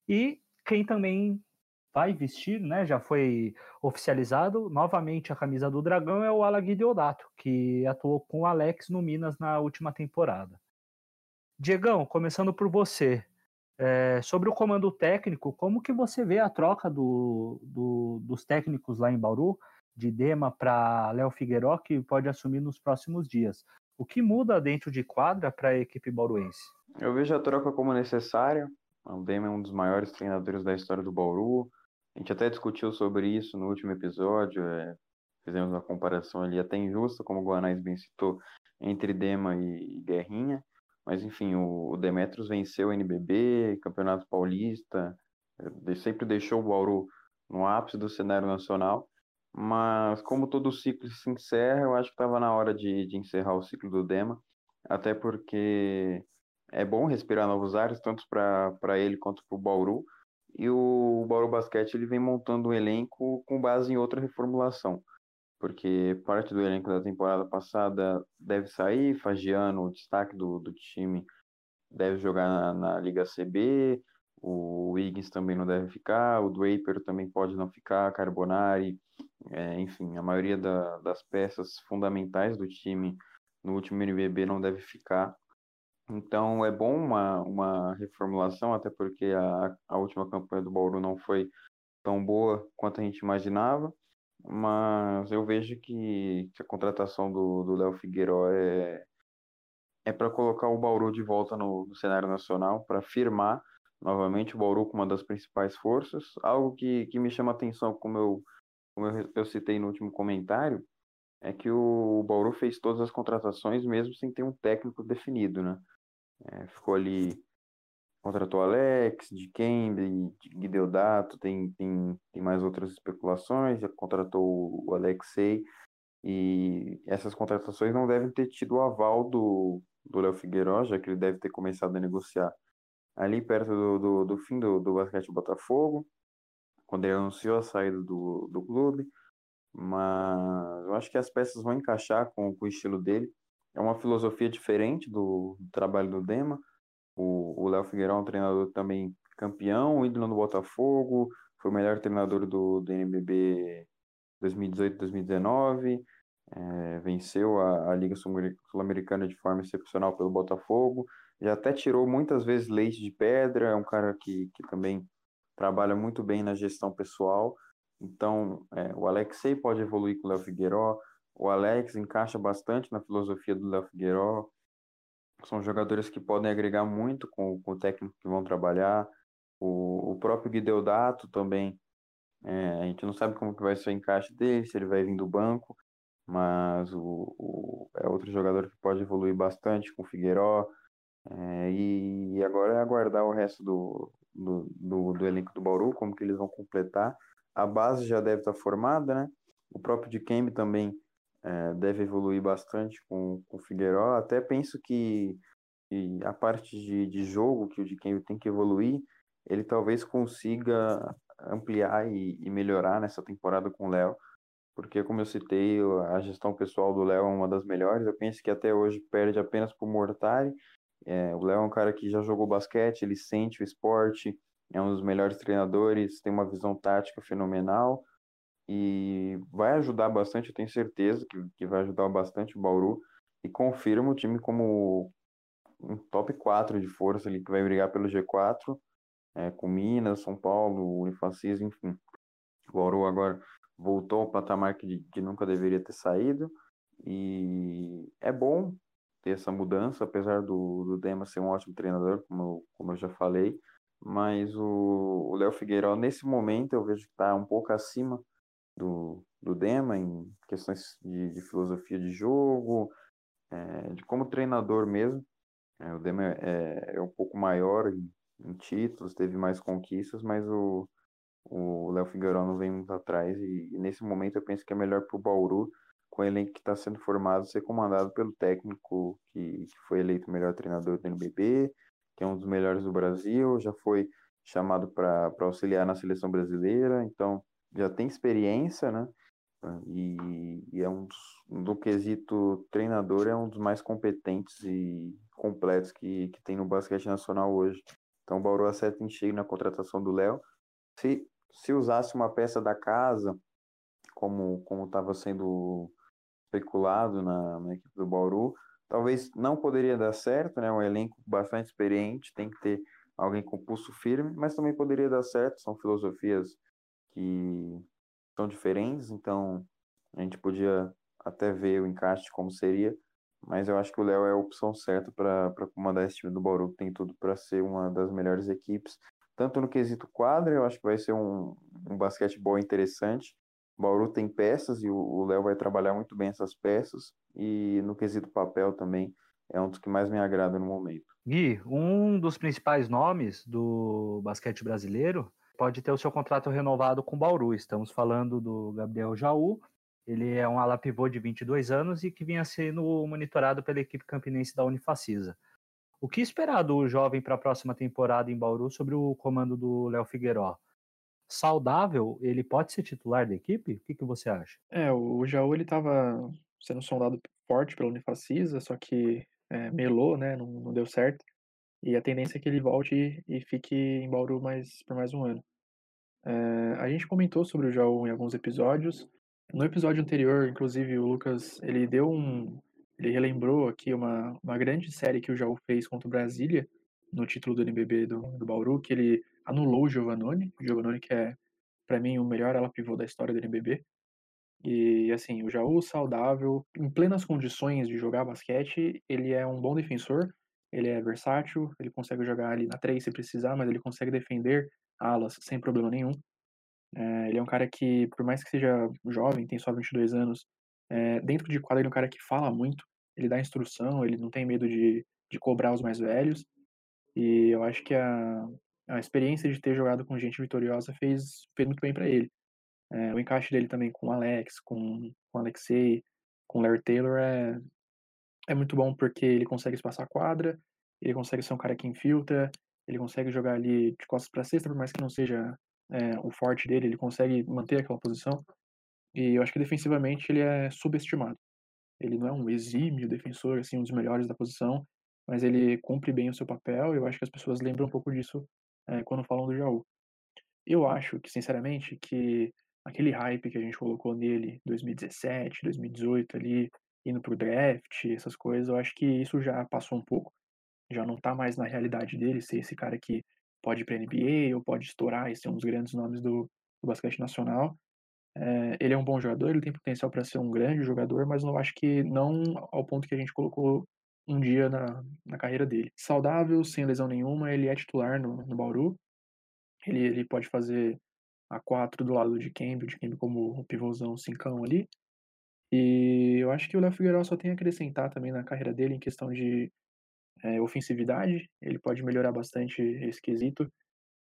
e quem também vai vestir, né, já foi oficializado, novamente a camisa do Dragão é o Alagui Deodato, que atuou com o Alex no Minas na última temporada. Diegão, começando por você, é, sobre o comando técnico, como que você vê a troca do, do, dos técnicos lá em Bauru, de Dema para Léo Figueiró, que pode assumir nos próximos dias? O que muda dentro de quadra para a equipe bauruense?
Eu vejo a troca como necessária. O Dema é um dos maiores treinadores da história do Bauru. A gente até discutiu sobre isso no último episódio. É, fizemos uma comparação ali até injusta, como o Guanais bem citou, entre Dema e Guerrinha. Mas enfim, o, Demetrios venceu o NBB, Campeonato Paulista, eh, sempre deixou o Bauru no ápice do cenário nacional. Mas como todo ciclo se encerra, eu acho que estava na hora de, de encerrar o ciclo do Dema, até porque é bom respirar novos ares, tanto para ele quanto para o Bauru. E o Bauru Basquete ele vem montando um elenco com base em outra reformulação porque parte do elenco da temporada passada deve sair, Fagiano, o destaque do, do time, deve jogar na, na, Liga CB, o Wiggins também não deve ficar, o Draper também pode não ficar, Carbonari, é, enfim, a maioria da, das peças fundamentais do time no último NBB não deve ficar. Então é bom uma, uma reformulação, até porque a, a última campanha do Bauru não foi tão boa quanto a gente imaginava. mas eu vejo que, que a contratação do Léo Figueiró é, é para colocar o Bauru de volta no, no cenário nacional, para firmar novamente o Bauru como uma das principais forças. Algo que, que me chama atenção, como eu, como eu, eu citei no último comentário, é que o, o Bauru fez todas as contratações mesmo sem ter um técnico definido, né? É, ficou ali contratou Alex, de Kembe, de Guideodato, tem, tem, tem mais outras especulações, já contratou o Alexei, e essas contratações não devem ter tido o aval do, do Léo Figueiredo, já que ele deve ter começado a negociar ali perto do, do, do fim do, do basquete Botafogo, quando ele anunciou a saída do, do clube, mas eu acho que as peças vão encaixar com, com o estilo dele, é uma filosofia diferente do, do trabalho do Dema, o Léo Figueiredo é um treinador também campeão, ídolo no Botafogo, foi o melhor treinador do, do NBB 2018-2019, é, venceu a, a Liga Sul-Americana de forma excepcional pelo Botafogo, já até tirou muitas vezes leite de pedra, é um cara que, que também trabalha muito bem na gestão pessoal, então é, o Alexei pode evoluir com o Léo Figueiredo, o Alex encaixa bastante na filosofia do Léo Figueiredo, são jogadores que podem agregar muito com, com o técnico que vão trabalhar. O, o próprio Guideodato também, é, a gente não sabe como que vai ser o encaixe dele, se ele vai vir do banco, mas o, o é outro jogador que pode evoluir bastante com o Figueiró. É, e, e, agora é aguardar o resto do, do, do, do, elenco do Bauru, como que eles vão completar. A base já deve estar formada, né? O próprio Dikembe também é, deve evoluir bastante com, com o Figueiró. Até penso que, que a parte de, de jogo que o de quem tem que evoluir, ele talvez consiga ampliar e, e melhorar nessa temporada com o Léo, porque como eu citei, a gestão pessoal do Léo é uma das melhores. Eu penso que até hoje perde apenas para o Mortari. É, o Léo é um cara que já jogou basquete, ele sente o esporte, é um dos melhores treinadores, tem uma visão tática fenomenal e vai ajudar bastante, eu tenho certeza que, que vai ajudar bastante o Bauru. E confirma o time como um top 4 de força ali que vai brigar pelo G4 é, com Minas, São Paulo, Unifacis, enfim. O Bauru agora voltou ao patamar que, que nunca deveria ter saído. E é bom ter essa mudança, apesar do, do Dema ser um ótimo treinador, como, como eu já falei, mas o Léo Figueiredo, nesse momento, eu vejo que está um pouco acima do, do Dema em questões de, de filosofia de jogo, é, de como treinador mesmo. É, o Dema é, é, um pouco maior em, em, títulos, teve mais conquistas, mas o o Léo Figueiredo vem muito atrás e, e, nesse momento eu penso que é melhor para o Bauru, com o elenco que está sendo formado, ser comandado pelo técnico que, que foi eleito melhor treinador do NBB, que é um dos melhores do Brasil, já foi chamado para auxiliar na seleção brasileira, então já tem experiência, né? E, e é um dos, do quesito treinador, é um dos mais competentes e completos que, que tem no basquete nacional hoje. Então o Bauru acerta em cheio na contratação do Léo. Se, se usasse uma peça da casa, como como estava sendo especulado na, na equipe do Bauru, talvez não poderia dar certo, né? Um elenco bastante experiente, tem que ter alguém com pulso firme, mas também poderia dar certo, são filosofias que são diferentes, então a gente podia até ver o encaixe como seria, mas eu acho que o Léo é a opção certa para comandar esse time do Bauru, que tem tudo para ser uma das melhores equipes, tanto no quesito quadra, eu acho que vai ser um, um basquetebol interessante. O Bauru tem peças e o Léo vai trabalhar muito bem essas peças, e no quesito papel também é um dos que mais me agrada no momento.
Gui, um dos principais nomes do basquete brasileiro pode ter o seu contrato renovado com o Bauru. Estamos falando do Gabriel Jaú. Ele é um ala pivô de 22 anos e que vinha sendo monitorado pela equipe campinense da Unifacisa. O que esperar do jovem para a próxima temporada em Bauru sobre o comando do Léo Figueiró? Saudável, ele pode ser titular da equipe? O que, que você acha?
É, o Jaú ele estava sendo sondado forte pela Unifacisa, só que é, melou, né? Não, não deu certo. E a tendência é que ele volte e fique em Bauru mais, por mais um ano. É, a gente comentou sobre o Jaú em alguns episódios. No episódio anterior, inclusive, o Lucas ele deu um. Ele relembrou aqui uma, uma grande série que o Jaú fez contra o Brasília, no título do NBB do, do Bauru, que ele anulou o Giovannone. O Giovannone, que é, para mim, o melhor ala pivô da história do NBB. E assim, o Jaú saudável, em plenas condições de jogar basquete, ele é um bom defensor, ele é versátil, ele consegue jogar ali na 3 se precisar, mas ele consegue defender alas sem problema nenhum. É, ele é um cara que, por mais que seja jovem, tem só 22 anos, é, dentro de quadra ele é um cara que fala muito, ele dá instrução, ele não tem medo de, de cobrar os mais velhos. E eu acho que a, a experiência de ter jogado com gente vitoriosa fez, fez muito bem para ele. É, o encaixe dele também com o Alex, com, com o Alexei, com o Larry Taylor é, é muito bom porque ele consegue espaçar a quadra, ele consegue ser um cara que infiltra, ele consegue jogar ali de costas para cesta, por mais que não seja é, o forte dele, ele consegue manter aquela posição. E eu acho que defensivamente ele é subestimado. Ele não é um exímio defensor, assim, um dos melhores da posição, mas ele cumpre bem o seu papel. Eu acho que as pessoas lembram um pouco disso é, quando falam do Jaú. Eu acho que, sinceramente, que aquele hype que a gente colocou nele 2017, 2018 ali, indo pro draft, essas coisas, eu acho que isso já passou um pouco. Já não tá mais na realidade dele ser esse cara que pode ir pra NBA ou pode estourar e ser um dos grandes nomes do, do basquete nacional. É, ele é um bom jogador, ele tem potencial para ser um grande jogador, mas eu acho que não ao ponto que a gente colocou um dia na, na carreira dele. Saudável, sem lesão nenhuma, ele é titular no, no Bauru. Ele, ele pode fazer a 4 do lado de Kembe, de Kembe como o pivôzão cincão ali. E eu acho que o Léo Figueiredo só tem a acrescentar também na carreira dele em questão de é, ofensividade. Ele pode melhorar bastante esse quesito,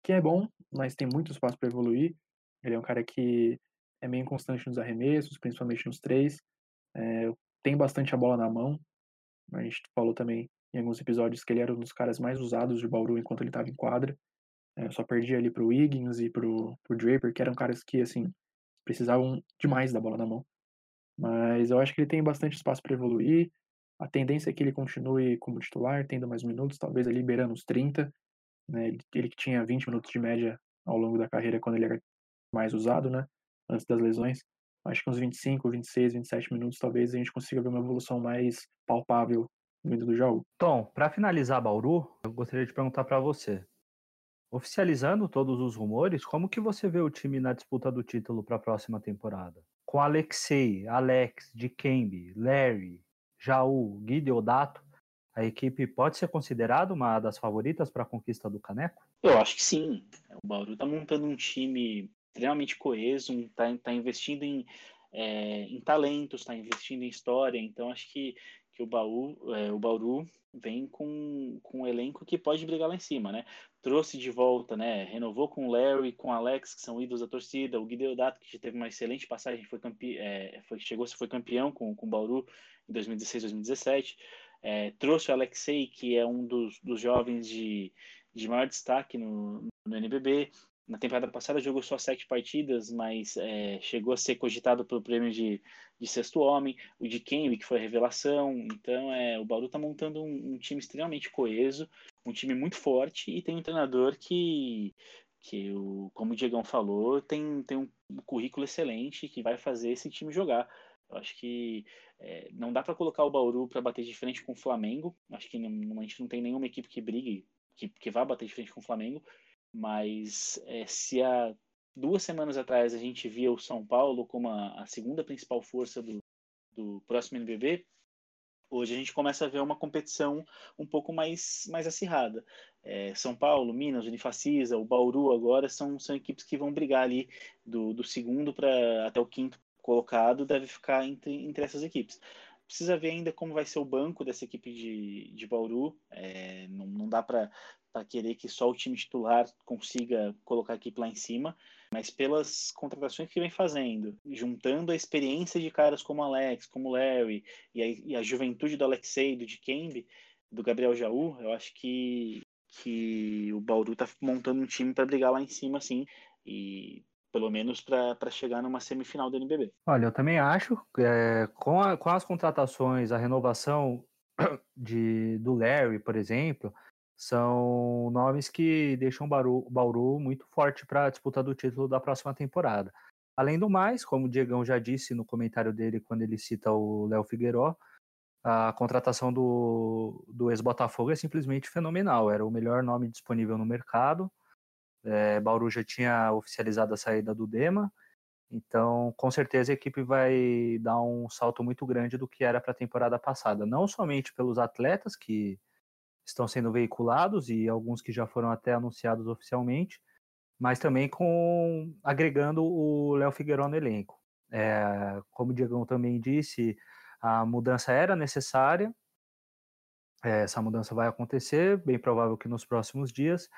que é bom, mas tem muito espaço para evoluir. Ele é um cara que é meio inconstante nos arremessos, principalmente nos três. É, tem bastante a bola na mão. A gente falou também em alguns episódios que ele era um dos caras mais usados de Bauru enquanto ele estava em quadra. É, só perdia ali pro Wiggins e pro, pro Draper, que eram caras que, assim, precisavam demais da bola na mão. Mas eu acho que ele tem bastante espaço para evoluir. A tendência é que ele continue como titular, tendo mais minutos, talvez ali liberando os 30. Né? Ele, que tinha 20 minutos de média ao longo da carreira quando ele era mais usado, né? Antes das lesões. Acho que uns 25, 26, 27 minutos talvez a gente consiga ver uma evolução mais palpável vindo do Jaú.
Tom, para finalizar Bauru, eu gostaria de perguntar para você. Oficializando todos os rumores, como que você vê o time na disputa do título para a próxima temporada? Com Alexei, Alex, Dikembe, Larry, Jaú, Gui Deodato, a equipe pode ser considerada uma das favoritas para a conquista do Caneco?
Eu acho que sim. O Bauru está montando um time extremamente coeso, está tá investindo em, é, em talentos, está investindo em história, então acho que, que o, Baú, é, o Bauru vem com, com um elenco que pode brigar lá em cima, né? Trouxe de volta, né? Renovou com o Larry, com o Alex, que são ídolos da torcida, o Guideodato, que já teve uma excelente passagem, foi, campe... É, foi chegou foi campeão com, com o Bauru em 2016, 2017. É, trouxe o Alexei, que é um dos, dos jovens de, de maior destaque no, no NBB. Na temporada passada jogou só sete partidas, mas é, chegou a ser cogitado pelo prêmio de, de sexto homem. O de Kenny, que foi a revelação. Então, é, o Bauru está montando um, um, time extremamente coeso, um time muito forte e tem um treinador que, que o, como o Diegão falou, tem, tem um currículo excelente que vai fazer esse time jogar. Eu acho que é, não dá para colocar o Bauru para bater de frente com o Flamengo. Acho que não, a gente não tem nenhuma equipe que brigue, que, que vá bater de frente com o Flamengo mas é, se há duas semanas atrás a gente via o São Paulo como a, a segunda principal força do, do próximo NBB, hoje a gente começa a ver uma competição um pouco mais, mais acirrada. É, São Paulo, Minas, Unifacisa, o Bauru agora são, são equipes que vão brigar ali do, do segundo para até o quinto colocado, deve ficar entre, entre essas equipes. Precisa ver ainda como vai ser o banco dessa equipe de, de Bauru. É, não, não dá para para querer que só o time titular consiga colocar a equipe lá em cima, mas pelas contratações que vem fazendo, juntando a experiência de caras como Alex, como Larry e a, e a juventude do Alexei, do Dikembe, do Gabriel Jaú, eu acho que, que o Bauru está montando um time para brigar lá em cima, sim, e pelo menos para chegar numa semifinal do NBB.
Olha, eu também acho, é, com, a, com as contratações, a renovação de, do Larry, por exemplo, são nomes que deixam o Bauru, muito forte para a disputa do título da próxima temporada. Além do mais, como o Diegão já disse no comentário dele quando ele cita o Léo Figueiró, a contratação do, do ex-Botafogo é simplesmente fenomenal. Era o melhor nome disponível no mercado. É, Bauru já tinha oficializado a saída do Dema Então, com certeza a equipe vai dar um salto muito grande do que era para a temporada passada, não somente pelos atletas que estão sendo veiculados e alguns que já foram até anunciados oficialmente, mas também com agregando o Léo Figueiredo no elenco. É, como o Diegão também disse, a mudança era necessária. É, essa mudança vai acontecer, bem provável que nos próximos dias.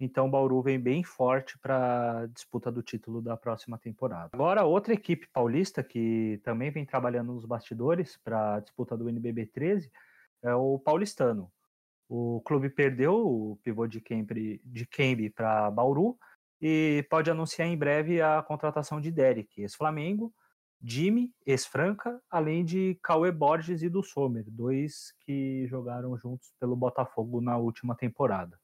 Então o Bauru vem bem forte para a disputa do título da próxima temporada. Agora, outra equipe paulista que também vem trabalhando nos bastidores para a disputa do NBB 13 é o Paulistano. O clube perdeu o pivô de Kembe, de para Bauru e pode anunciar em breve a contratação de Derek, ex-Flamengo, Jimmy, ex-Franca, além de Cauê Borges e do Sommer, dois que jogaram juntos pelo Botafogo na última temporada.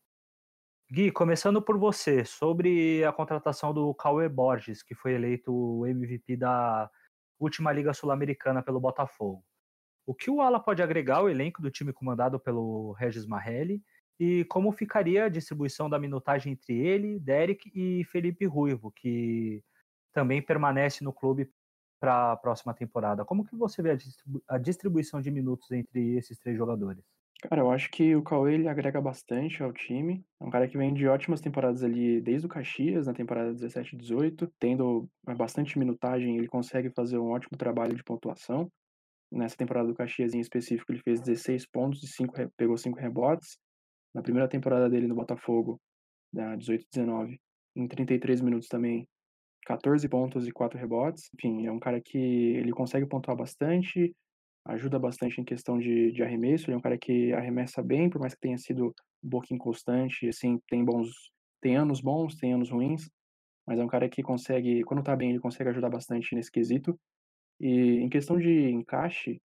Gui, começando por você, sobre a contratação do Cauê Borges, que foi eleito o MVP da última Liga Sul-Americana pelo Botafogo. O que o Ala pode agregar ao elenco do time comandado pelo Regis Marrelli e como ficaria a distribuição da minutagem entre ele, Derek e Felipe Ruivo, que também permanece no clube para a próxima temporada? Como que você vê a, distribu a distribuição de minutos entre esses três jogadores?
Cara, eu acho que o Cauê ele agrega bastante ao time. É um cara que vem de ótimas temporadas ali desde o Caxias, na temporada 17 e 18, tendo bastante minutagem, ele consegue fazer um ótimo trabalho de pontuação. Nessa temporada do Caxias em específico, ele fez 16 pontos e 5, pegou 5 rebotes. Na primeira temporada dele no Botafogo, da 18 19, em 33 minutos também, 14 pontos e 4 rebotes. Enfim, é um cara que ele consegue pontuar bastante, ajuda bastante em questão de, de arremesso. Ele é um cara que arremessa bem, por mais que tenha sido um pouco inconstante. Assim, tem bons, tem anos bons, tem anos ruins, mas é um cara que consegue, quando tá bem, ele consegue ajudar bastante nesse quesito. E em questão de encaixe,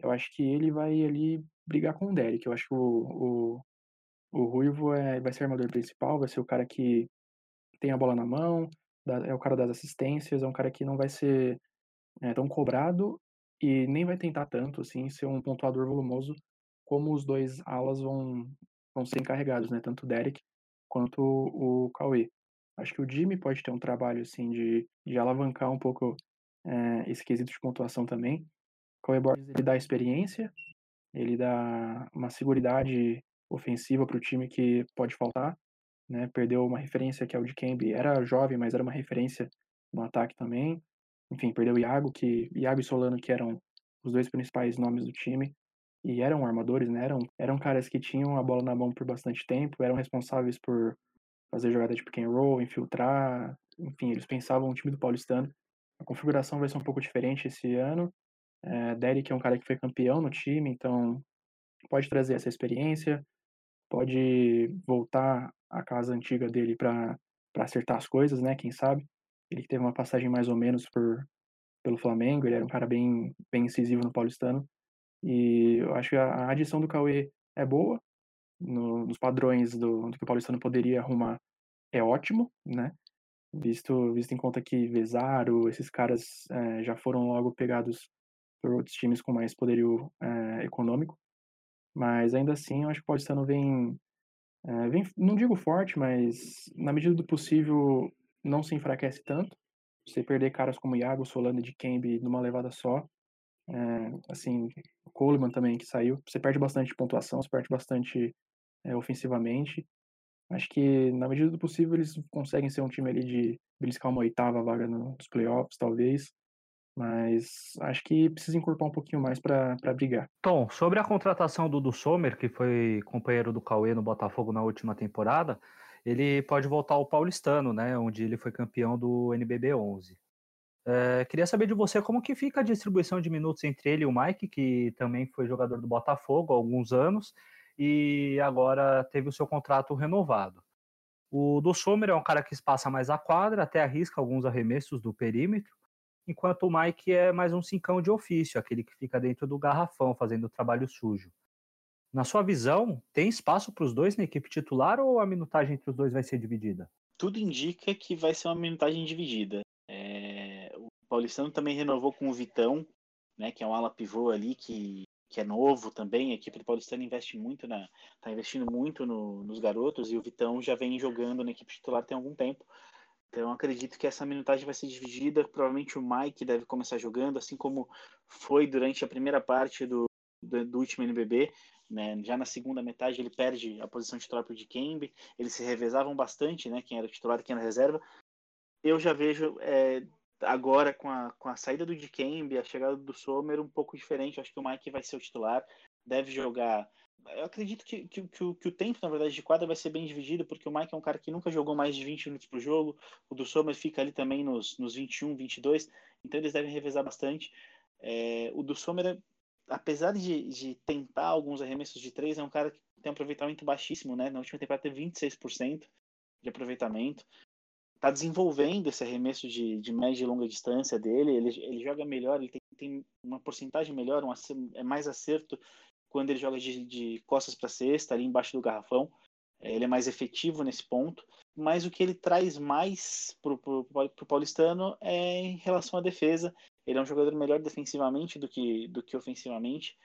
eu acho que ele vai ali brigar com o Derek. Eu acho que o, o, o Ruivo é, vai ser o armador principal, vai ser o cara que tem a bola na mão, é o cara das assistências, é um cara que não vai ser é, tão cobrado e nem vai tentar tanto assim ser um pontuador volumoso como os dois alas vão, vão ser encarregados, né? Tanto o Derek quanto o, o Cauê. Acho que o Jimmy pode ter um trabalho assim de, de alavancar um pouco é, esse quesito de pontuação também. O Cauê Borges ele dá experiência, ele dá uma segurança ofensiva para o time que pode faltar né? Perdeu uma referência que é o de Kembe, era jovem, mas era uma referência no ataque também. Enfim, perdeu o Iago, que Iago e Solano que eram os dois principais nomes do time e eram armadores, né? Eram eram caras que tinham a bola na mão por bastante tempo, eram responsáveis por fazer jogada de pick and roll, infiltrar, enfim, eles pensavam o time do Paulistano. A configuração vai ser um pouco diferente esse ano. É, Derek é um cara que foi campeão no time, então pode trazer essa experiência, pode voltar à casa antiga dele para acertar as coisas, né? Quem sabe? Ele teve uma passagem mais ou menos por, pelo Flamengo, ele era um cara bem, bem incisivo no Paulistano. E eu acho que a, adição do Cauê é boa, no, nos padrões do, do que o Paulistano poderia arrumar, é ótimo, né? Visto, visto em conta que Vezaro, esses caras é, já foram logo pegados por outros times com mais poderio é, econômico. Mas ainda assim, eu acho que o Paulistano vem, é, vem, não digo forte, mas na medida do possível não se enfraquece tanto. Você perder caras como Iago, Solano e de Kembe numa levada só, assim, Coleman também que saiu, você perde bastante pontuação, você perde bastante ofensivamente. Acho que na medida do possível eles conseguem ser um time ali de beliscar uma oitava vaga nos playoffs, talvez mas acho que precisa incorporar um pouquinho mais para brigar.
Tom, sobre a contratação do, do Sommer, que foi companheiro do Cauê no Botafogo na última temporada, ele pode voltar ao Paulistano, né, onde ele foi campeão do NBB 11. É, queria saber de você como que fica a distribuição de minutos entre ele e o Mike, que também foi jogador do Botafogo há alguns anos e agora teve o seu contrato renovado. O do Sommer é um cara que espaça mais a quadra, até arrisca alguns arremessos do perímetro, enquanto o Mike é mais um cincão de ofício, aquele que fica dentro do garrafão fazendo o trabalho sujo. Na sua visão, tem espaço para os dois na equipe titular ou a minutagem entre os dois vai ser dividida?
Tudo indica que vai ser uma minutagem dividida. É... O Paulistano também renovou com o Vitão, né, que é um ala pivô ali que, que é novo também. A equipe do Paulistano investe muito na, tá investindo muito no, nos garotos e o Vitão já vem jogando na equipe titular tem algum tempo. Então acredito que essa minutagem vai ser dividida. Provavelmente o Mike deve começar jogando, assim como foi durante a primeira parte do, do, do último NBB. Né? Já na segunda metade ele perde a posição de tropa de Kembe. Eles se revezavam bastante, né? Quem era titular e quem era reserva. Eu já vejo é, agora com a, com a saída do Dikembe, a chegada do Sommer um pouco diferente. acho que o Mike vai ser o titular, deve jogar. Eu acredito que, que, que, o, que o tempo, na verdade, de quadra vai ser bem dividido, porque o Mike é um cara que nunca jogou mais de 20 minutos por jogo, o do Sommer fica ali também nos, nos 21, 22, então eles devem revezar bastante. É, o do Sommer, apesar de, de tentar alguns arremessos de três, é um cara que tem um aproveitamento baixíssimo, né? Na última temporada teve 26% de aproveitamento está desenvolvendo esse arremesso de, de média e longa distância dele. Ele, ele joga melhor, ele tem, tem uma porcentagem melhor, um, é mais acerto quando ele joga de, de costas para cesta, ali embaixo do garrafão. É, ele é mais efetivo nesse ponto. Mas o que ele traz mais para o paulistano é em relação à defesa. Ele é um jogador melhor defensivamente do que, do que ofensivamente.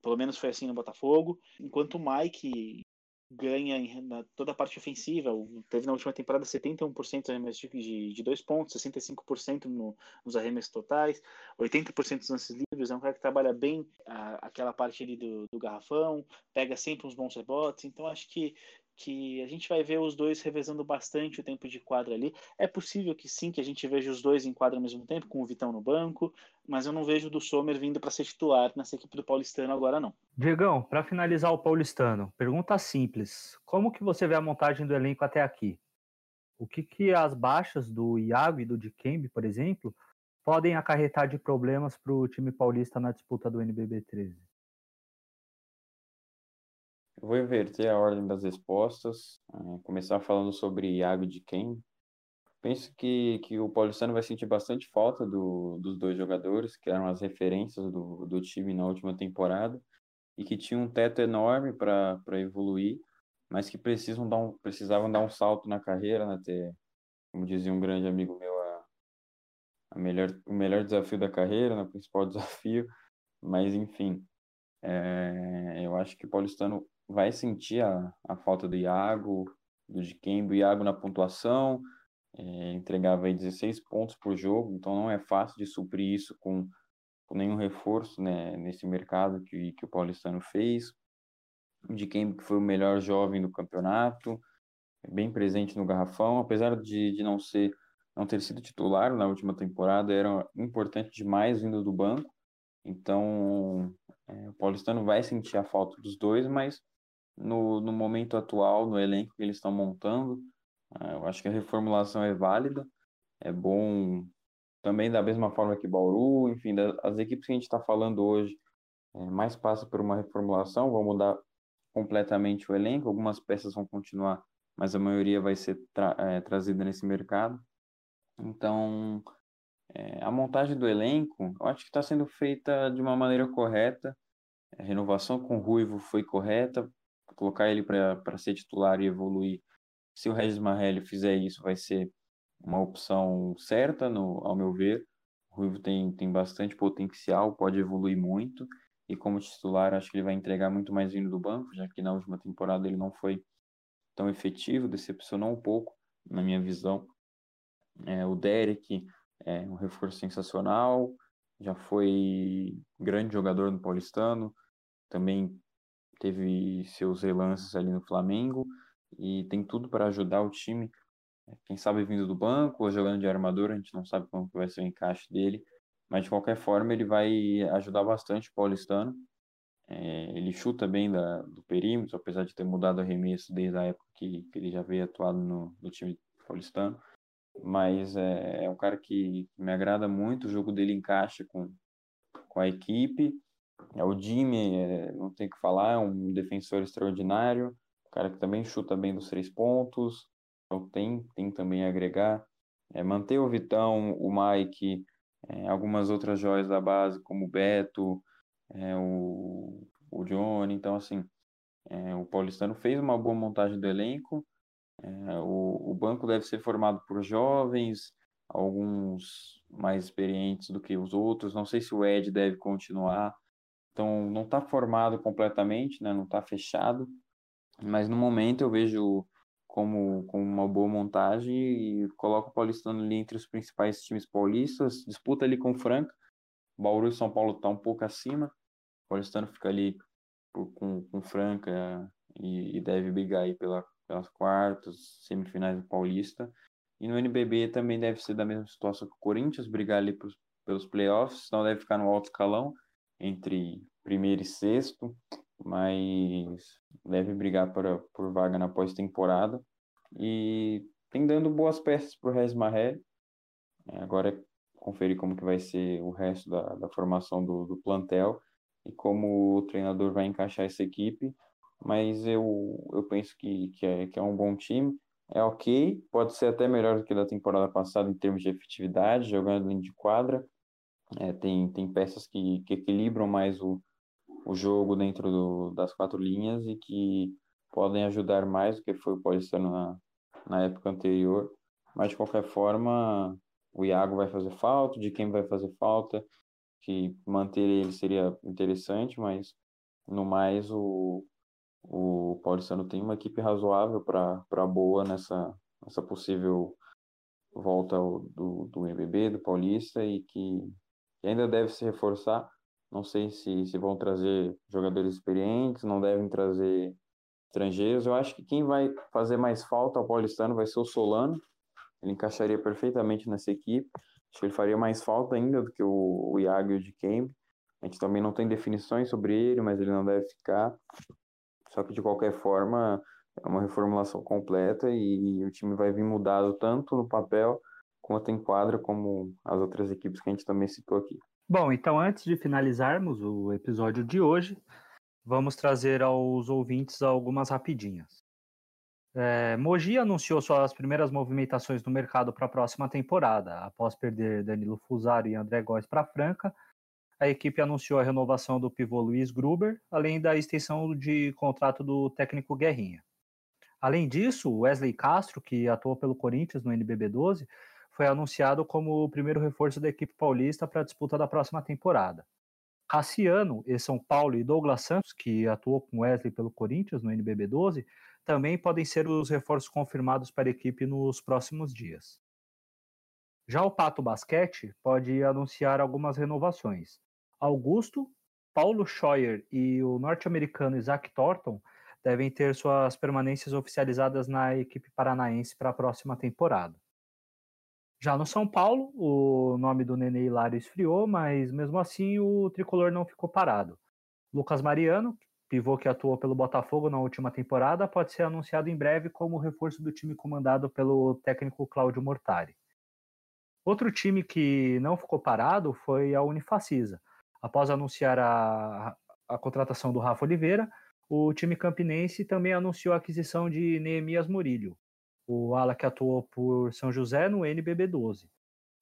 Pelo menos foi assim no Botafogo. Enquanto o Mike ganha na, toda a parte ofensiva. Teve na última temporada 71% de arremessos de, de dois pontos, 65% no, nos arremessos totais, 80% dos lances livres. É um cara que trabalha bem a, aquela parte ali do, do garrafão, pega sempre uns bons rebotes. Então acho que que a gente vai ver os dois revezando bastante o tempo de quadra ali. É possível que sim, que a gente veja os dois em quadra ao mesmo tempo, com o Vitão no banco, mas eu não vejo o do Sommer vindo para ser titular nessa equipe do Paulistano agora não.
Diegão, para finalizar o Paulistano, pergunta simples: como que você vê a montagem do elenco até aqui? O que que as baixas do Iago e do Dikembe, por exemplo, podem acarretar de problemas para o time paulista na disputa do NBB 13?
Vou inverter a ordem das respostas, uh, começar falando sobre Iago de quem. Penso que, que o Paulistano vai sentir bastante falta do, dos dois jogadores, que eram as referências do, do time na última temporada, e que tinham um teto enorme para evoluir, mas que precisam dar um, precisavam dar um salto na carreira, né, ter, como dizia um grande amigo meu, a, a melhor, o melhor desafio da carreira, né, o principal desafio, mas enfim, é, eu acho que o Paulistano vai sentir a, a falta do Iago, do Dikembe, o Iago na pontuação, é, entregava aí 16 pontos por jogo, então não é fácil de suprir isso com, com nenhum reforço né, nesse mercado que, que o Paulistano fez. O Dikembe que foi o melhor jovem do campeonato, bem presente no garrafão, apesar de, de não ser não ter sido titular na última temporada, era importante demais vindo do banco. Então, é, o Paulistano vai sentir a falta dos dois, mas no, no momento atual, no elenco que eles estão montando. É, eu acho que a reformulação é válida, é bom também da mesma forma que Bauru, enfim, das, as equipes que a gente está falando hoje, é, mais passa por uma reformulação, vão mudar completamente o elenco, algumas peças vão continuar, mas a maioria vai ser tra é, trazida nesse mercado. Então, é, a montagem do elenco, eu acho que está sendo feita de uma maneira correta. A renovação com o Ruivo foi correta, colocar ele para ser titular e evoluir. Se o Regis Marrelli fizer isso, vai ser uma opção certa, no, ao meu ver. O Ruivo tem, tem bastante potencial, pode evoluir muito. E como titular, acho que ele vai entregar muito mais vindo do banco, já que na última temporada ele não foi tão efetivo, decepcionou um pouco, na minha visão. É, o Derek é um reforço sensacional, já foi grande jogador no Paulistano, também teve seus relances ali no Flamengo e tem tudo para ajudar o time. Quem sabe vindo do banco ou jogando de armador, a gente não sabe como vai ser o encaixe dele, mas de qualquer forma ele vai ajudar bastante o paulistano. É, ele chuta bem da, do perímetro, apesar de ter mudado o arremesso desde a época que, que ele já veio atuado no, no time paulistano. Mas é, é um cara que me agrada muito, o jogo dele encaixa com, com a equipe é o Jimmy, é, não tem o que falar, é um defensor extraordinário, um cara que também chuta bem dos três pontos, então tem, tem também a agregar. É, manter o Vitão, o Mike, é, algumas outras joias da base, como o Beto, é, o, o Johnny, então assim, é, o Paulistano fez uma boa montagem do elenco, é, o, o banco deve ser formado por jovens, alguns mais experientes do que os outros, não sei se o Ed deve continuar, então, não está formado completamente, né? não está fechado, mas no momento eu vejo como, como uma boa montagem e coloca o Paulistano ali entre os principais times paulistas, disputa ali com o Franca, Bauru e São Paulo tá um pouco acima, o Paulistano fica ali com, com Franca e, e deve brigar aí pela, pelas quartas, semifinais do Paulista, e no NBB também deve ser da mesma situação que o Corinthians, brigar ali pros, pelos playoffs, não deve ficar no alto escalão, entre primeiro e sexto, mas deve brigar por, por vaga na pós-temporada. E tem dando boas peças para o Rez Marré. É, agora é conferir como que vai ser o resto da, da formação do, do plantel e como o treinador vai encaixar essa equipe. Mas eu, eu penso que, que, é, que é um bom time. É ok, pode ser até melhor do que da temporada passada em termos de efetividade, jogando dentro de quadra. É, tem, tem peças que, que equilibram mais o, o jogo dentro do, das quatro linhas e que podem ajudar mais do que foi o Paulistano na, na época anterior. Mas, de qualquer forma, o Iago vai fazer falta, de quem vai fazer falta, que manter ele seria interessante, mas no mais o, o Paulistano tem uma equipe razoável para boa nessa, nessa possível volta do, do MBB, do Paulista, e que, que ainda deve se reforçar. Não sei se, se vão trazer jogadores experientes, não devem trazer estrangeiros. Eu acho que quem vai fazer mais falta ao paulistano vai ser o Solano. Ele encaixaria perfeitamente nessa equipe. Acho que ele faria mais falta ainda do que o, o Iago e o de Kemp. A gente também não tem definições sobre ele, mas ele não deve ficar. Só que de qualquer forma, é uma reformulação completa e o time vai vir mudado tanto no papel quanto em quadra, como as outras equipes que a gente também citou aqui.
Bom, então antes de finalizarmos o episódio de hoje, vamos trazer aos ouvintes algumas rapidinhas. É, Mogi anunciou suas primeiras movimentações no mercado para a próxima temporada. Após perder Danilo Fusaro e André Góes para Franca, a equipe anunciou a renovação do pivô Luiz Gruber, além da extensão de contrato do técnico Guerrinha. Além disso, Wesley Castro, que atuou pelo Corinthians no NBB 12, foi anunciado como o primeiro reforço da equipe paulista para a disputa da próxima temporada. Cassiano, e São Paulo e Douglas Santos, que atuou com Wesley pelo Corinthians no NBB 12, também podem ser os reforços confirmados para a equipe nos próximos dias. Já o Pato Basquete pode anunciar algumas renovações. Augusto, Paulo Scheuer e o norte-americano Isaac Thornton devem ter suas permanências oficializadas na equipe paranaense para a próxima temporada. Já no São Paulo, o nome do Nenê Hilário esfriou, mas mesmo assim o tricolor não ficou parado. Lucas Mariano, pivô que atuou pelo Botafogo na última temporada, pode ser anunciado em breve como reforço do time comandado pelo técnico Cláudio Mortari. Outro time que não ficou parado foi a Unifacisa. Após anunciar a, a contratação do Rafa Oliveira, o time campinense também anunciou a aquisição de Neemias Murilho, o ala que atuou por São José no NBB 12.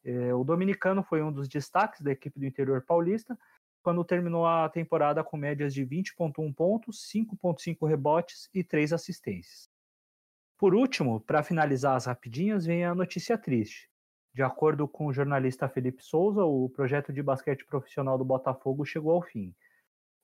É, o dominicano foi um dos destaques da equipe do interior paulista, quando terminou a temporada com médias de 20,1 pontos, 5,5 rebotes e 3 assistências. Por último, para finalizar as rapidinhas, vem a notícia triste. De acordo com o jornalista Felipe Souza, o projeto de basquete profissional do Botafogo chegou ao fim.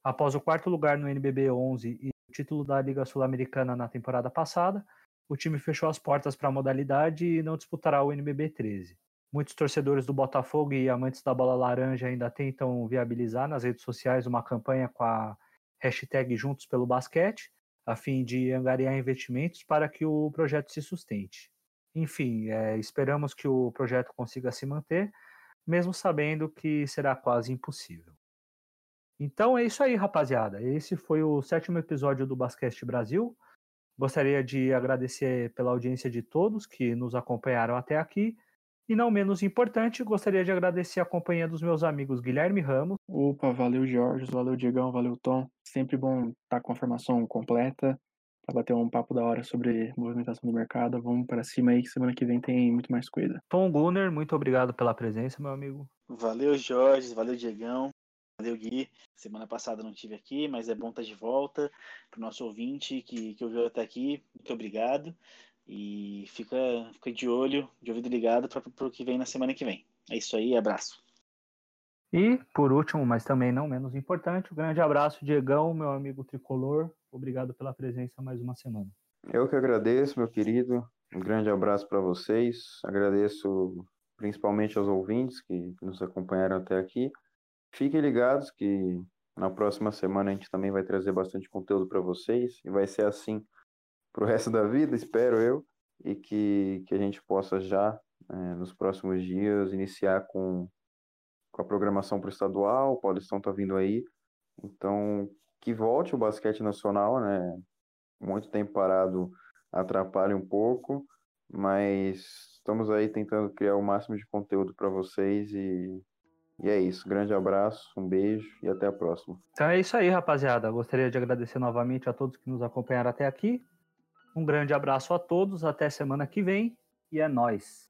Após o quarto lugar no NBB 11 e o título da Liga Sul-Americana na temporada passada, o time fechou as portas para a modalidade e não disputará o NBB 13. Muitos torcedores do Botafogo e amantes da bola laranja ainda tentam viabilizar nas redes sociais uma campanha com a hashtag Juntos pelo Basquete, a fim de angariar investimentos para que o projeto se sustente. Enfim, é, esperamos que o projeto consiga se manter, mesmo sabendo que será quase impossível. Então é isso aí, rapaziada. Esse foi o sétimo episódio do Basquete Brasil. Gostaria de agradecer pela audiência de todos que nos acompanharam até aqui. E não menos importante, gostaria de agradecer a companhia dos meus amigos Guilherme Ramos.
Opa, valeu Jorge, valeu Diegão, valeu Tom. Sempre bom estar com a formação completa para bater um papo da hora sobre movimentação do mercado. Vamos para cima aí que semana que vem tem muito mais coisa.
Tom Gunner, muito obrigado pela presença, meu amigo.
Valeu Jorge, valeu Diegão. Valeu, Gui. Semana passada não tive aqui, mas é bom estar de volta. Para o nosso ouvinte que, que ouviu até aqui, muito obrigado. E fica, fica de olho, de ouvido ligado para o que vem na semana que vem. É isso aí, abraço.
E, por último, mas também não menos importante, um grande abraço, Diegão, meu amigo tricolor. Obrigado pela presença mais uma semana.
Eu que agradeço, meu querido. Um grande abraço para vocês. Agradeço principalmente aos ouvintes que, que nos acompanharam até aqui. Fiquem ligados que na próxima semana a gente também vai trazer bastante conteúdo para vocês e vai ser assim para o resto da vida, espero eu, e que, que a gente possa já, é, nos próximos dias, iniciar com, com a programação para o estadual. O Paulistão está vindo aí, então que volte o basquete nacional, né? Muito tempo parado atrapalha um pouco, mas estamos aí tentando criar o máximo de conteúdo para vocês e e é isso. Grande abraço, um beijo e até a próxima.
Então é isso aí, rapaziada. Gostaria de agradecer novamente a todos que nos acompanharam até aqui. Um grande abraço a todos, até semana que vem e é nós.